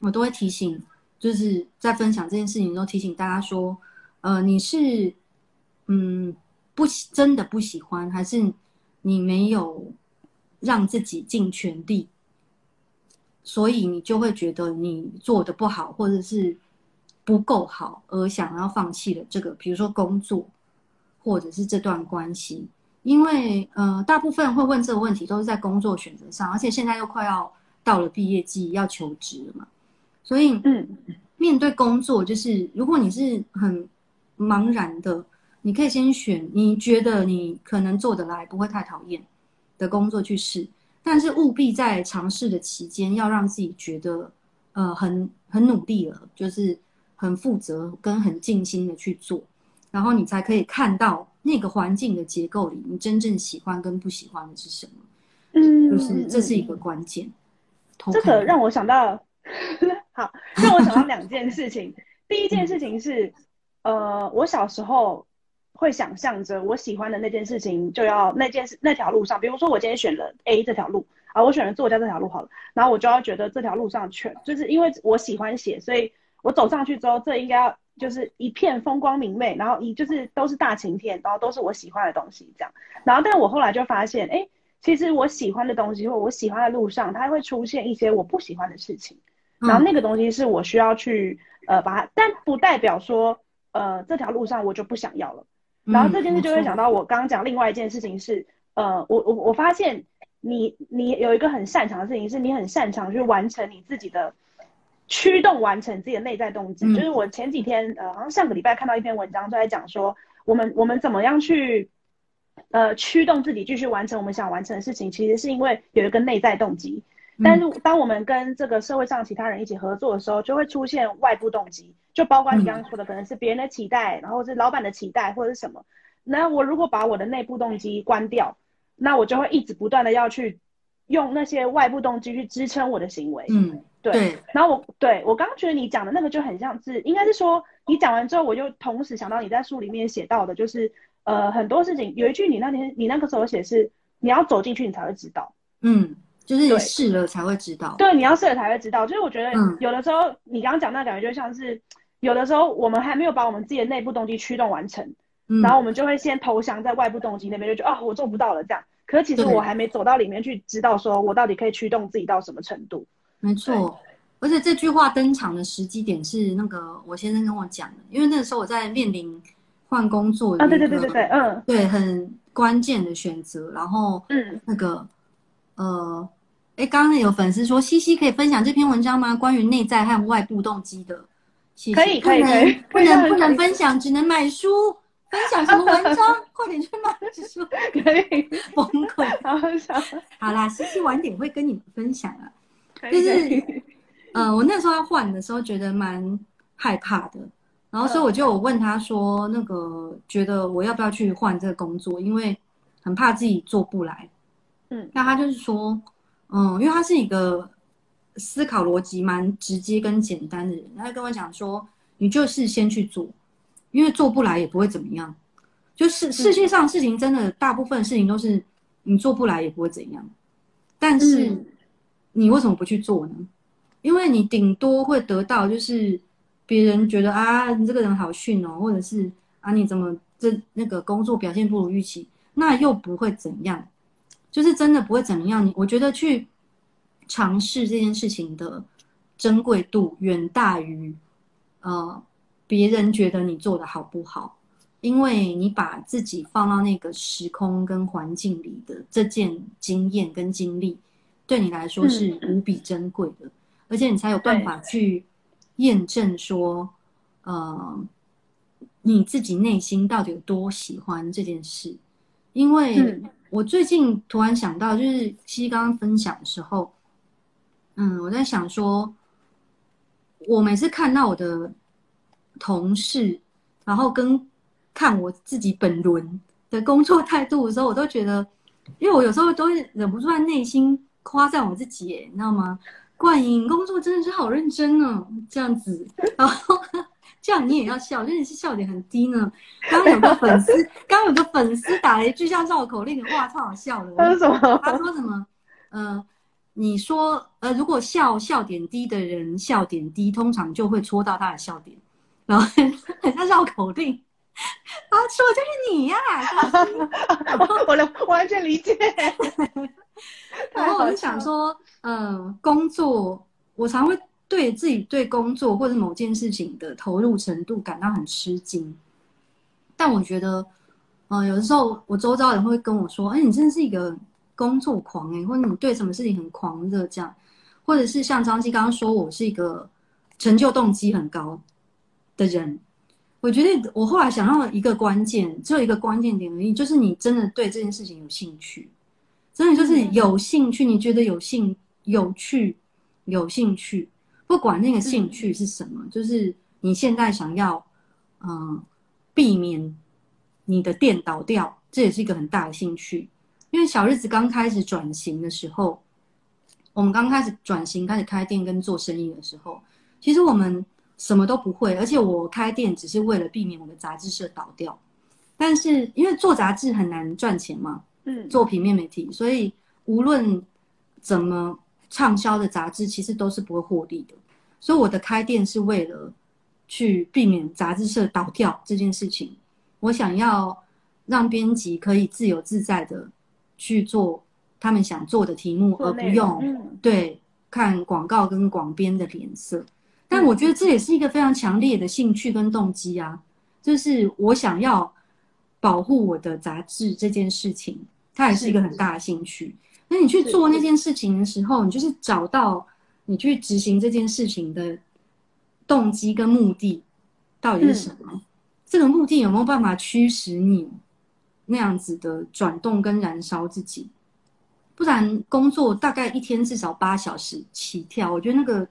我都会提醒，就是在分享这件事情的时候提醒大家说，呃，你是嗯不喜真的不喜欢，还是你没有？让自己尽全力，所以你就会觉得你做的不好，或者是不够好，而想要放弃了这个，比如说工作，或者是这段关系。因为呃，大部分会问这个问题都是在工作选择上，而且现在又快要到了毕业季，要求职了嘛。所以，嗯，面对工作，就是如果你是很茫然的，你可以先选你觉得你可能做得来，不会太讨厌。的工作去试，但是务必在尝试的期间，要让自己觉得，呃，很很努力了，就是很负责跟很尽心的去做，然后你才可以看到那个环境的结构里，你真正喜欢跟不喜欢的是什么。嗯，就是这是一个关键。这个让我想到，好，让我想到两件事情。第一件事情是，呃，我小时候。会想象着我喜欢的那件事情，就要那件事那条路上，比如说我今天选了 A 这条路啊，我选了作家这条路好了，然后我就要觉得这条路上全就是因为我喜欢写，所以我走上去之后，这应该要就是一片风光明媚，然后一就是都是大晴天，然后都是我喜欢的东西这样。然后，但我后来就发现，哎，其实我喜欢的东西或我喜欢的路上，它会出现一些我不喜欢的事情，然后那个东西是我需要去呃把它，但不代表说呃这条路上我就不想要了。然后这件事就会想到我刚刚讲另外一件事情是，呃，我我我发现你你有一个很擅长的事情，是你很擅长去完成你自己的驱动，完成自己的内在动机。就是我前几天呃，好像上个礼拜看到一篇文章，就在讲说我们我们怎么样去呃驱动自己继续完成我们想完成的事情，其实是因为有一个内在动机。但是当我们跟这个社会上其他人一起合作的时候，就会出现外部动机，就包括你刚刚说的，可能是别人的期待，然后是老板的期待或者是什么。那我如果把我的内部动机关掉，那我就会一直不断的要去用那些外部动机去支撑我的行为。嗯，对。然后我对我刚刚觉得你讲的那个就很像是，应该是说你讲完之后，我就同时想到你在书里面写到的，就是呃很多事情有一句你那天你那个时候写是你要走进去你才会知道。嗯。就是你试了才会知道，对，你要试了才会知道。就是我觉得有的时候，你刚刚讲那感觉就像是，有的时候我们还没有把我们自己的内部动机驱动完成，然后我们就会先投降在外部动机那边，就觉得啊，我做不到了这样。可是其实我还没走到里面去，知道说我到底可以驱动自己到什么程度。没错，而且这句话登场的时机点是那个我先生跟我讲的，因为那个时候我在面临换工作啊，对对对对对，嗯，对，很关键的选择，然后嗯，那个呃。哎，刚刚有粉丝说，西西可以分享这篇文章吗？关于内在和外部动机的，可以可以可以，不能 不能分享，只能买书。分享什么文章？快点去买书。可以 崩溃。好啦，西西晚点会跟你们分享啊。就是，呃，我那时候要换的时候，觉得蛮害怕的，然后所以我就问他说，那个觉得我要不要去换这个工作，因为很怕自己做不来。嗯，那他就是说。嗯，因为他是一个思考逻辑蛮直接跟简单的人，他跟我讲说，你就是先去做，因为做不来也不会怎么样。就是世界上事情真的大部分事情都是你做不来也不会怎样，但是你为什么不去做呢？因为你顶多会得到就是别人觉得啊，你这个人好逊哦，或者是啊你怎么这那个工作表现不如预期，那又不会怎样。就是真的不会怎么样，你我觉得去尝试这件事情的珍贵度远大于呃别人觉得你做的好不好，因为你把自己放到那个时空跟环境里的这件经验跟经历，对你来说是无比珍贵的，而且你才有办法。去验证说，呃，你自己内心到底有多喜欢这件事，因为。我最近突然想到，就是西刚刚分享的时候，嗯，我在想说，我每次看到我的同事，然后跟看我自己本轮的工作态度的时候，我都觉得，因为我有时候都会忍不住在内心夸赞我自己，你知道吗？冠英工作真的是好认真哦，这样子，然后这样你也要笑，真的是笑点很低呢。刚刚有个粉丝，刚刚有个粉丝打了一句像绕口令的话，超好笑的。他说什么？他说什么？嗯。你说，呃，如果笑笑点低的人笑点低，通常就会戳到他的笑点，然后很像绕口令，啊，说就是你呀，我完全理解。然后我就想说，嗯，工作，我常会对自己对工作或者某件事情的投入程度感到很吃惊，但我觉得，嗯，有的时候我周遭人会跟我说，哎，你真的是一个。工作狂哎，或者你对什么事情很狂热这样，或者是像张希刚刚说，我是一个成就动机很高的人。我觉得我后来想到一个关键，只有一个关键点而已，就是你真的对这件事情有兴趣，真的就是有兴趣，你觉得有兴有趣有兴趣，不管那个兴趣是什么，就是你现在想要嗯避免你的店倒掉，这也是一个很大的兴趣。因为小日子刚开始转型的时候，我们刚开始转型开始开店跟做生意的时候，其实我们什么都不会，而且我开店只是为了避免我的杂志社倒掉。但是因为做杂志很难赚钱嘛，嗯，做平面媒体，所以无论怎么畅销的杂志，其实都是不会获利的。所以我的开店是为了去避免杂志社倒掉这件事情。我想要让编辑可以自由自在的。去做他们想做的题目，而不用对看广告跟广编的脸色。但我觉得这也是一个非常强烈的兴趣跟动机啊，就是我想要保护我的杂志这件事情，它也是一个很大的兴趣。那你去做那件事情的时候，你就是找到你去执行这件事情的动机跟目的到底是什么？这个目的有没有办法驱使你？那样子的转动跟燃烧自己，不然工作大概一天至少八小时起跳，我觉得那个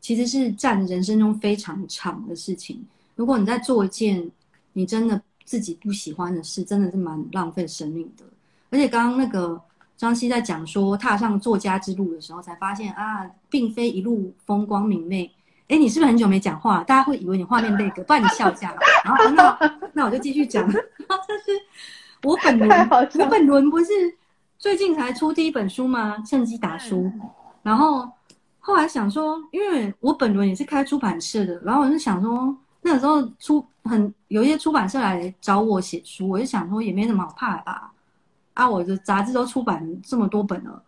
其实是占人生中非常长的事情。如果你在做一件你真的自己不喜欢的事，真的是蛮浪费生命的。而且刚刚那个张希在讲说踏上作家之路的时候，才发现啊，并非一路风光明媚。哎，你是不是很久没讲话？大家会以为你画面被隔，不然你笑一下。然后那那我就继续讲，我本 轮，我本轮不是最近才出第一本书吗？趁机打书，然后后来想说，因为我本轮也是开出版社的，然后我就想说，那个时候出很有一些出版社来找我写书，我就想说也没什么好怕的吧啊，我的杂志都出版这么多本了，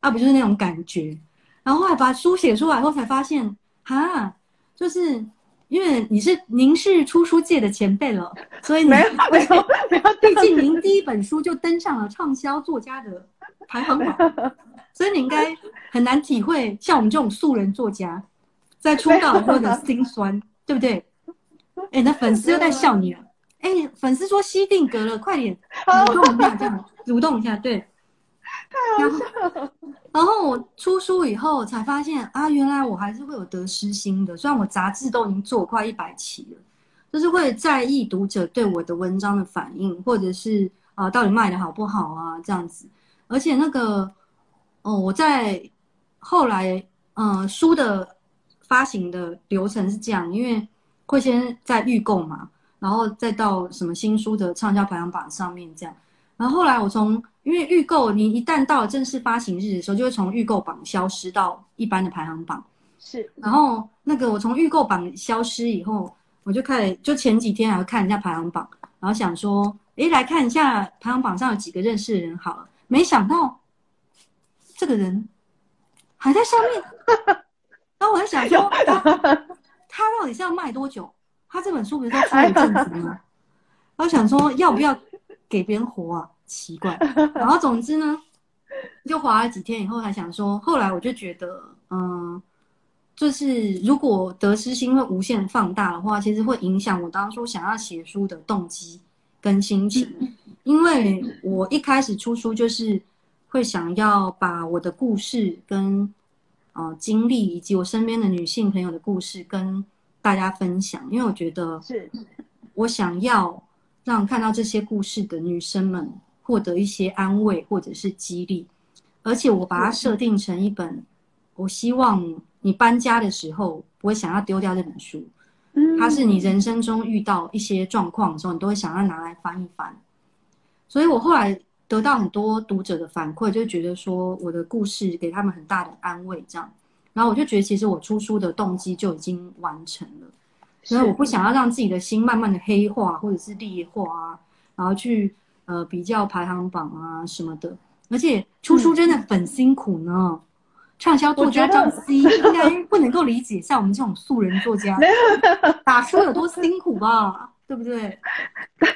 啊，不就是那种感觉？然后后来把书写出来后，才发现，哈，就是。因为你是您是出书界的前辈了，所以没有没有没有，毕竟您第一本书就登上了畅销作家的排行榜，所以你应该很难体会像我们这种素人作家在出道后的辛酸，对不对？哎，那粉丝又在笑你了。哎，粉丝说西定格了，快点蠕动一下，这样蠕动一下，对。太好笑了。然后我出书以后才发现啊，原来我还是会有得失心的。虽然我杂志都已经做快一百期了，就是会在意读者对我的文章的反应，或者是啊，到底卖的好不好啊这样子。而且那个哦，我在后来嗯书的发行的流程是这样，因为会先在预购嘛，然后再到什么新书的畅销排行榜上面这样。然后后来我从因为预购，你一旦到了正式发行日的时候，就会从预购榜消失到一般的排行榜。是，然后那个我从预购榜消失以后，我就开始就前几天还要看人家排行榜，然后想说，诶，来看一下排行榜上有几个认识的人好了。没想到这个人还在上面。然后我在想说，他到底是要卖多久？他这本书不是都出了一阵子吗？我想说，要不要？给别人活啊，奇怪。然后总之呢，就划了几天以后，还想说，后来我就觉得，嗯，就是如果得失心会无限放大的话，其实会影响我当初想要写书的动机跟心情。因为我一开始出书就是会想要把我的故事跟呃经历，以及我身边的女性朋友的故事跟大家分享，因为我觉得是我想要让看到这些故事的女生们获得一些安慰或者是激励，而且我把它设定成一本，我希望你搬家的时候不会想要丢掉这本书。它是你人生中遇到一些状况的时候，你都会想要拿来翻一翻。所以我后来得到很多读者的反馈，就觉得说我的故事给他们很大的安慰，这样。然后我就觉得，其实我出书的动机就已经完成了。所以我不想要让自己的心慢慢的黑化或者是劣化啊，然后去呃比较排行榜啊什么的。而且出书真的很辛苦呢。畅销作家张希应该不能够理解像我们这种素人作家打书有多辛苦吧？对不对？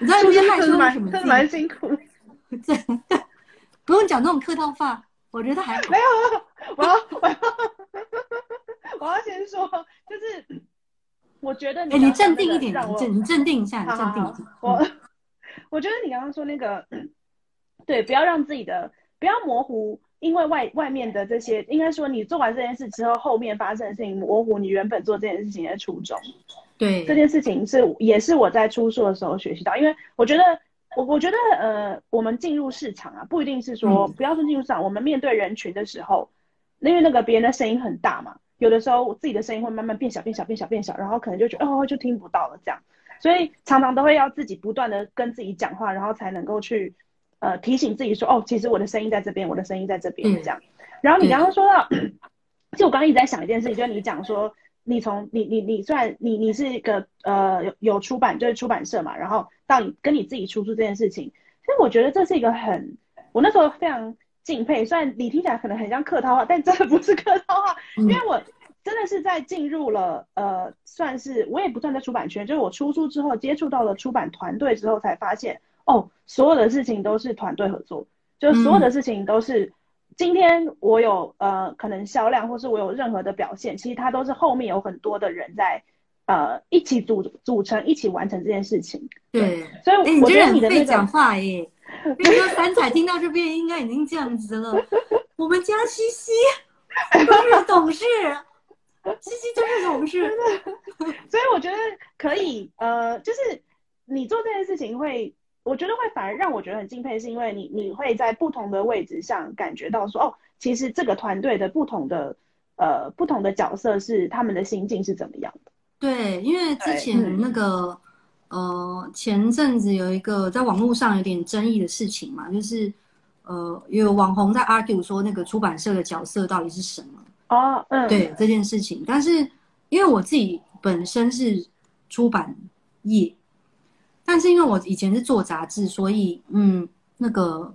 你知道那些害羞什么？蛮辛苦。对，不用讲那种客套话，我觉得还没有。我要 我要 我要先说，就是我觉得你，哎，你镇定一点，你镇你镇定一下，你镇定。我我觉得你刚刚说那个，对，不要让自己的不要模糊。因为外外面的这些，应该说你做完这件事之后，后面发生的事情模糊你原本做这件事情的初衷。对，这件事情是也是我在出书的时候学习到，因为我觉得我我觉得呃，我们进入市场啊，不一定是说不要说进入市场，我们面对人群的时候，因为那个别人的声音很大嘛，有的时候我自己的声音会慢慢变小变小变小变小，然后可能就觉得哦就听不到了这样，所以常常都会要自己不断的跟自己讲话，然后才能够去。呃，提醒自己说，哦，其实我的声音在这边，我的声音在这边，这样。然后你刚刚说到，其实我刚刚一直在想一件事情，就是你讲说，你从你你你虽然你你是一个呃有有出版就是出版社嘛，然后到你跟你自己出书这件事情，其实我觉得这是一个很，我那时候非常敬佩。虽然你听起来可能很像客套话，但真的不是客套话，因为我真的是在进入了呃，算是我也不算在出版圈，就是我出书之后接触到了出版团队之后，才发现。哦，所有的事情都是团队合作，就所有的事情都是，今天我有呃可能销量，或是我有任何的表现，其实它都是后面有很多的人在呃一起组组成，一起完成这件事情对，所以我觉得你的会讲话耶，比如说三彩听到这边应该已经这样子了，我们家西西都是董事，西西就是同事，所以我觉得可以呃，就是你做这件事情会。我觉得会反而让我觉得很敬佩，是因为你你会在不同的位置上感觉到说，哦，其实这个团队的不同的呃不同的角色是他们的心境是怎么样的。对，因为之前那个呃前阵子有一个在网络上有点争议的事情嘛，就是呃有网红在 argue 说那个出版社的角色到底是什么哦，嗯，对这件事情，但是因为我自己本身是出版业。但是因为我以前是做杂志，所以嗯，那个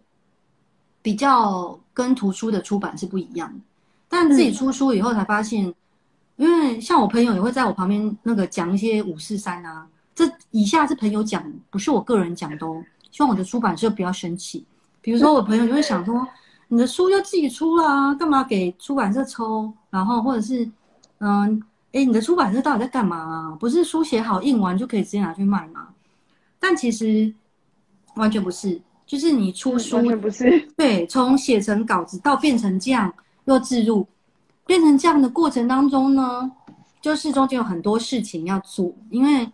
比较跟图书的出版是不一样的。但自己出书以后才发现，因为像我朋友也会在我旁边那个讲一些五四三啊，这以下是朋友讲，不是我个人讲的哦。希望我的出版社不要生气。比如说我朋友就会想说，你的书就自己出了，干嘛给出版社抽？然后或者是嗯，哎，你的出版社到底在干嘛啊？不是书写好印完就可以直接拿去卖吗？但其实完全不是，就是你出书，完全不是。对，从写成稿子到变成这样又自入，变成这样的过程当中呢，就是中间有很多事情要做，因为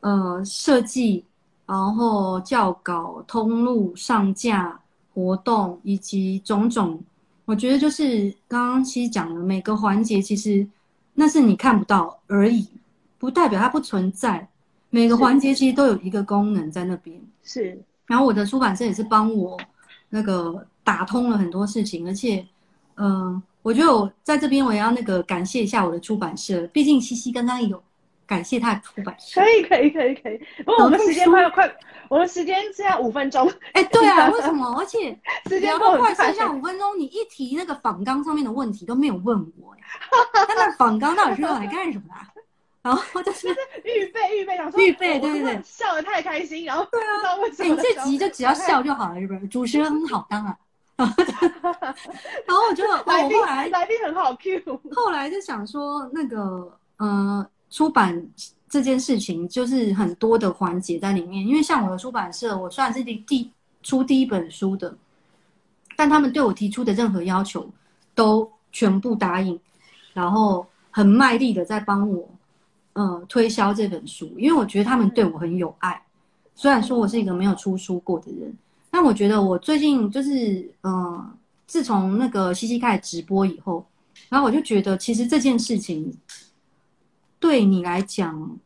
呃设计，然后校稿、通路、上架、活动以及种种，我觉得就是刚刚其实讲的每个环节，其实那是你看不到而已，不代表它不存在。每个环节其实都有一个功能在那边，是。然后我的出版社也是帮我那个打通了很多事情，而且，嗯，我觉得我在这边我也要那个感谢一下我的出版社，毕竟西西刚刚有感谢他的出版社。可以可以可以可以，不过我们时间快快，我的时间剩下五分钟。哎，对啊，为什么？而且时间都快剩下五分钟，你一提那个仿纲上面的问题都没有问我，他那仿纲到底是用来干什么的？然后就是预备预备，想说预备，对对对，笑得太开心，然后对啊，你这集就只要笑就好了，是不是？主持人很好当啊。然后我就来宾来来宾很好 Q。后来就想说，那个呃，出版这件事情就是很多的环节在里面，因为像我的出版社，我算是第出第一本书的，但他们对我提出的任何要求都全部答应，然后很卖力的在帮我，呃，推销这本书，因为我觉得他们对我很有爱。虽然说我是一个没有出书过的人，但我觉得我最近就是，呃，自从那个西西开始直播以后，然后我就觉得其实这件事情对你来讲。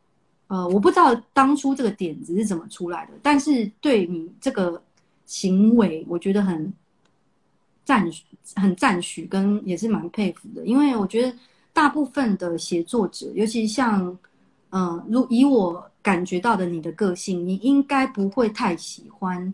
呃，我不知道当初这个点子是怎么出来的，但是对你这个行为，我觉得很赞许，很赞许，跟也是蛮佩服的。因为我觉得大部分的写作者，尤其像，嗯，如以我感觉到的你的个性，你应该不会太喜欢，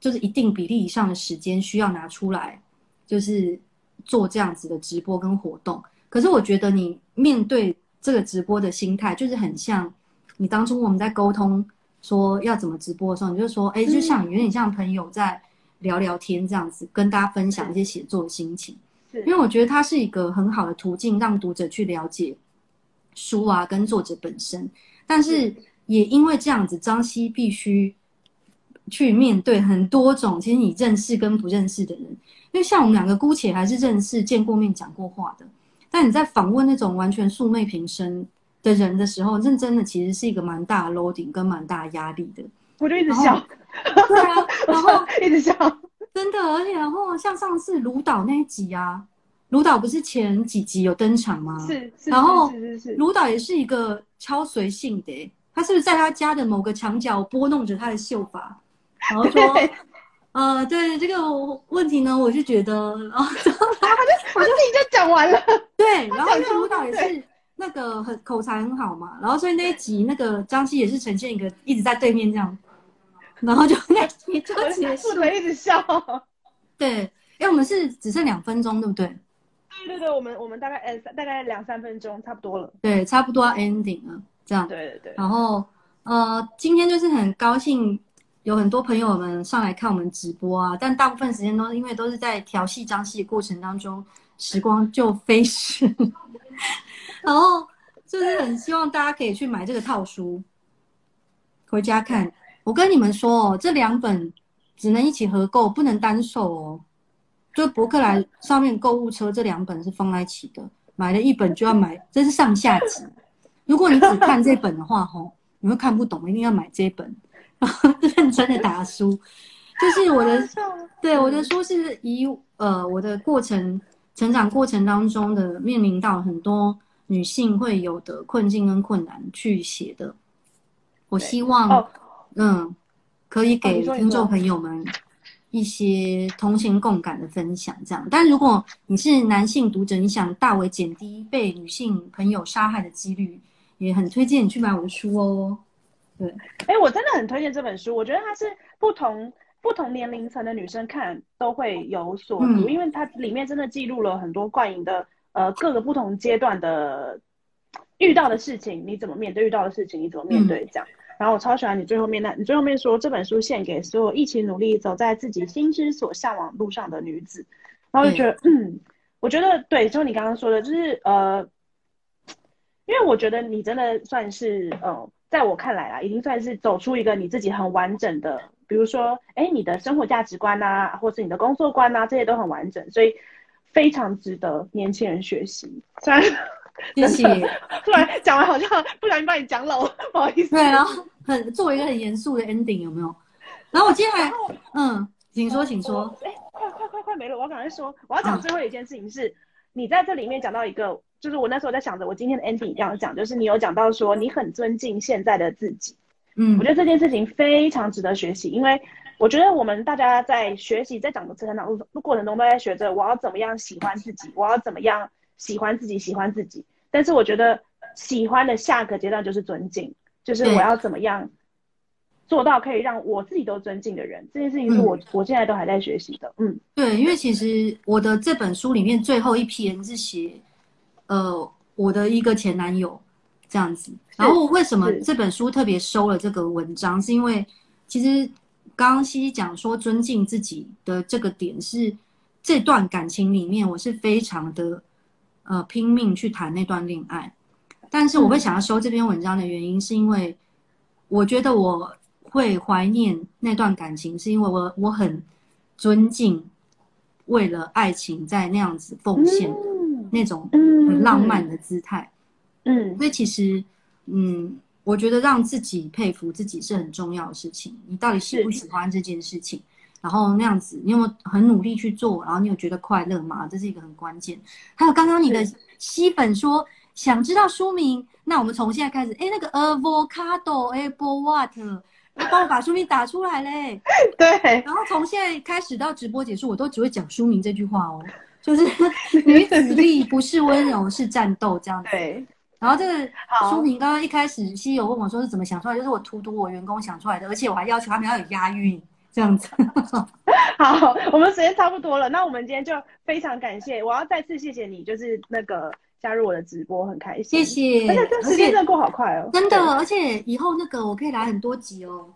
就是一定比例以上的时间需要拿出来，就是做这样子的直播跟活动。可是我觉得你面对这个直播的心态，就是很像。你当初我们在沟通说要怎么直播的时候，你就说，哎，就像有点像朋友在聊聊天这样子，跟大家分享一些写作的心情。因为我觉得它是一个很好的途径，让读者去了解书啊，跟作者本身。但是也因为这样子，张希必须去面对很多种其实你认识跟不认识的人。因为像我们两个姑且还是认识、见过面、讲过话的，但你在访问那种完全素昧平生。的人的时候，认真的其实是一个蛮大 loading 跟蛮大压力的。我就一直笑，对啊，然后一直笑，真的，而且然后像上次卢导那一集啊，卢导不是前几集有登场吗？是，然后是是是，卢导也是一个超随性的，他是不是在他家的某个墙角拨弄着他的秀发，然后说，呃，对这个问题呢，我就觉得，然后 他就我就自己就讲完了，对，然后因为卢导也是。那个很口才很好嘛，然后所以那一集那个张希也是呈现一个一直在对面这样，然后就那集就 结束了，一直笑。对，因为，我们是只剩两分钟，对不对？对对对，我们我们大概呃大概两三分钟差不多了。对，差不多要 ending 了，这样。对对对。然后呃，今天就是很高兴有很多朋友们上来看我们直播啊，但大部分时间都因为都是在调戏张戏的过程当中，时光就飞逝。然后就是很希望大家可以去买这个套书，回家看。我跟你们说哦，这两本只能一起合购，不能单售哦。就博客来上面购物车这两本是放在一起的，买了一本就要买，这是上下集。如果你只看这本的话，吼，你会看不懂，一定要买这本，认真的打书。就是我的，对我的书是以呃我的过程成长过程当中的面临到很多。女性会有的困境跟困难去写的，我希望，嗯，可以给听众朋友们一些同情共感的分享。这样，但如果你是男性读者，你想大为减低被女性朋友杀害的几率，也很推荐你去买我的书哦。对，哎，我真的很推荐这本书，我觉得它是不同不同年龄层的女生看都会有所读，因为它里面真的记录了很多冠莹的。呃，各个不同阶段的遇到的事情，你怎么面对？遇到的事情你怎么面对？这样，然后我超喜欢你最后面那，你最后面说这本书献给所有一起努力走在自己心之所向往路上的女子，然后就觉得，嗯，我觉得对，就你刚刚说的，就是呃，因为我觉得你真的算是，呃，在我看来啊，已经算是走出一个你自己很完整的，比如说，哎，你的生活价值观呐，或是你的工作观呐，这些都很完整，所以。非常值得年轻人学习。虽然，谢谢。突然讲完好像不小心把你讲老，不好意思。对，然后很作为一个很严肃的 ending 有没有？然后我接下来，嗯，请说，请说。哎，快快快快没了！我要赶快说，我要讲最后一件事情是，你在这里面讲到一个，就是我那时候在想着，我今天的 ending 要讲，就是你有讲到说你很尊敬现在的自己。嗯，我觉得这件事情非常值得学习，因为。我觉得我们大家在学习，在长的成长路过程中，都在学着我要怎么样喜欢自己，我要怎么样喜欢自己，喜欢自己。但是我觉得喜欢的下个阶段就是尊敬，就是我要怎么样做到可以让我自己都尊敬的人。这件事情是我我现在都还在学习的。嗯，对，因为其实我的这本书里面最后一篇是写，呃，我的一个前男友这样子。然后为什么这本书特别收了这个文章，是因为其实。刚刚西西讲说尊敬自己的这个点是这段感情里面，我是非常的呃拼命去谈那段恋爱，但是我会想要收这篇文章的原因，是因为我觉得我会怀念那段感情，是因为我我很尊敬为了爱情在那样子奉献那种很浪漫的姿态。嗯，所以其实，嗯，我觉得让自己佩服自己是很重要的事情。你到底喜不喜欢这件事情？然后那样子，你有没有很努力去做？然后你有觉得快乐吗？这是一个很关键。还有刚刚你的吸粉说想知道书名，那我们从现在开始，哎，那个 avocado apple water，帮我把书名打出来嘞。对。然后从现在开始到直播结束，我都只会讲书名这句话哦，就是 女子力不是温柔是战斗这样子。对。然后这个书名刚刚一开始西友问我说是怎么想出来，就是我荼毒我员工想出来的，而且我还要求他们要有押韵。这样子，好，我们时间差不多了，那我们今天就非常感谢，我要再次谢谢你，就是那个加入我的直播，很开心，谢谢。而且这时间真的过好快哦，真的，而且以后那个我可以来很多集哦。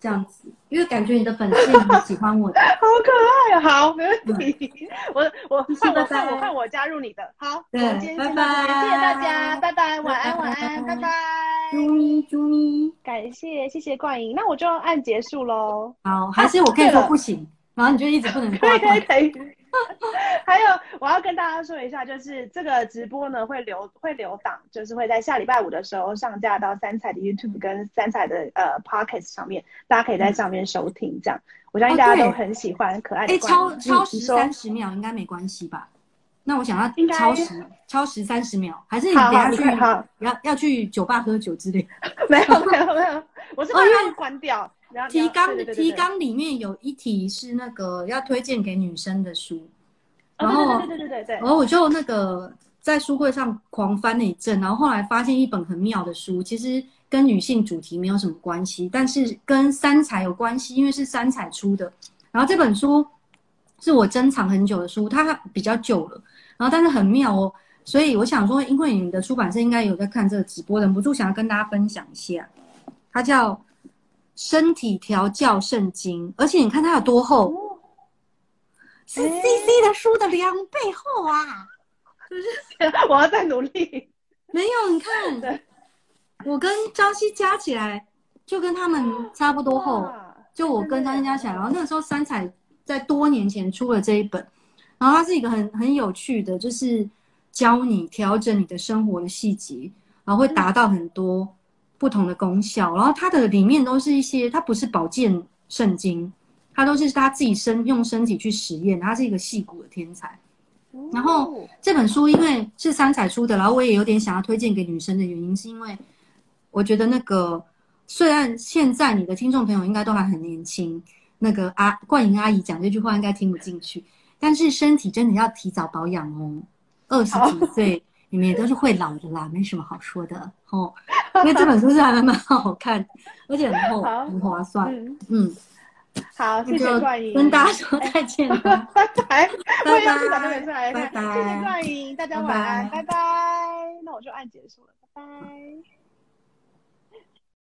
这样子，因为感觉你的粉丝很喜欢我的，好可爱啊！好，没问题。我我换我换我换我加入你的，好，对，拜拜，谢谢大家，拜拜，晚安晚安，拜拜，啾咪啾咪，感谢谢谢冠莹，那我就按结束喽。好，还是我可以说不行，然后你就一直不能挂断。可以可以。还有，我要跟大家说一下，就是这个直播呢会留会留档，就是会在下礼拜五的时候上架到三彩的 YouTube 跟三彩的呃 Pocket 上面，大家可以在上面收听。这样，我相信大家都很喜欢可爱的。哎，超超时三十秒应该没关系吧？那我想要超时超时三十秒，还是你等下去要要去酒吧喝酒之类？没有没有没有，我是把它关掉。提纲提纲里面有一题是那个要推荐给女生的书，然后对对对对对，然后我就那个在书柜上狂翻了一阵，然后后来发现一本很妙的书，其实跟女性主题没有什么关系，但是跟三彩有关系，因为是三彩出的。然后这本书是我珍藏很久的书，它比较久了，然后但是很妙哦，所以我想说，因为你的出版社应该有在看这个直播，忍不住想要跟大家分享一下，它叫。身体调教圣经，而且你看它有多厚，是 C C 的书的两倍厚啊！就是我要再努力。没有，你看，我跟张希加起来就跟他们差不多厚。就我跟张希加起来，然后那个时候三彩在多年前出了这一本，然后它是一个很很有趣的，就是教你调整你的生活的细节，然后会达到很多。不同的功效，然后它的里面都是一些，它不是保健圣经，它都是他自己身用身体去实验，他是一个戏骨的天才。然后这本书因为是三彩出的，然后我也有点想要推荐给女生的原因，是因为我觉得那个虽然现在你的听众朋友应该都还很年轻，那个阿冠莹阿姨讲这句话应该听不进去，但是身体真的要提早保养哦，二十几岁。你们也都是会老的啦，没什么好说的哦。因为这本书是还蛮蛮好看，而且很厚，很划算。嗯，好，谢谢冠莹，跟大家说再见了，拜拜。我也要去把这本书来看，谢谢冠莹，大家晚安，拜拜。那我就按结束了，拜拜。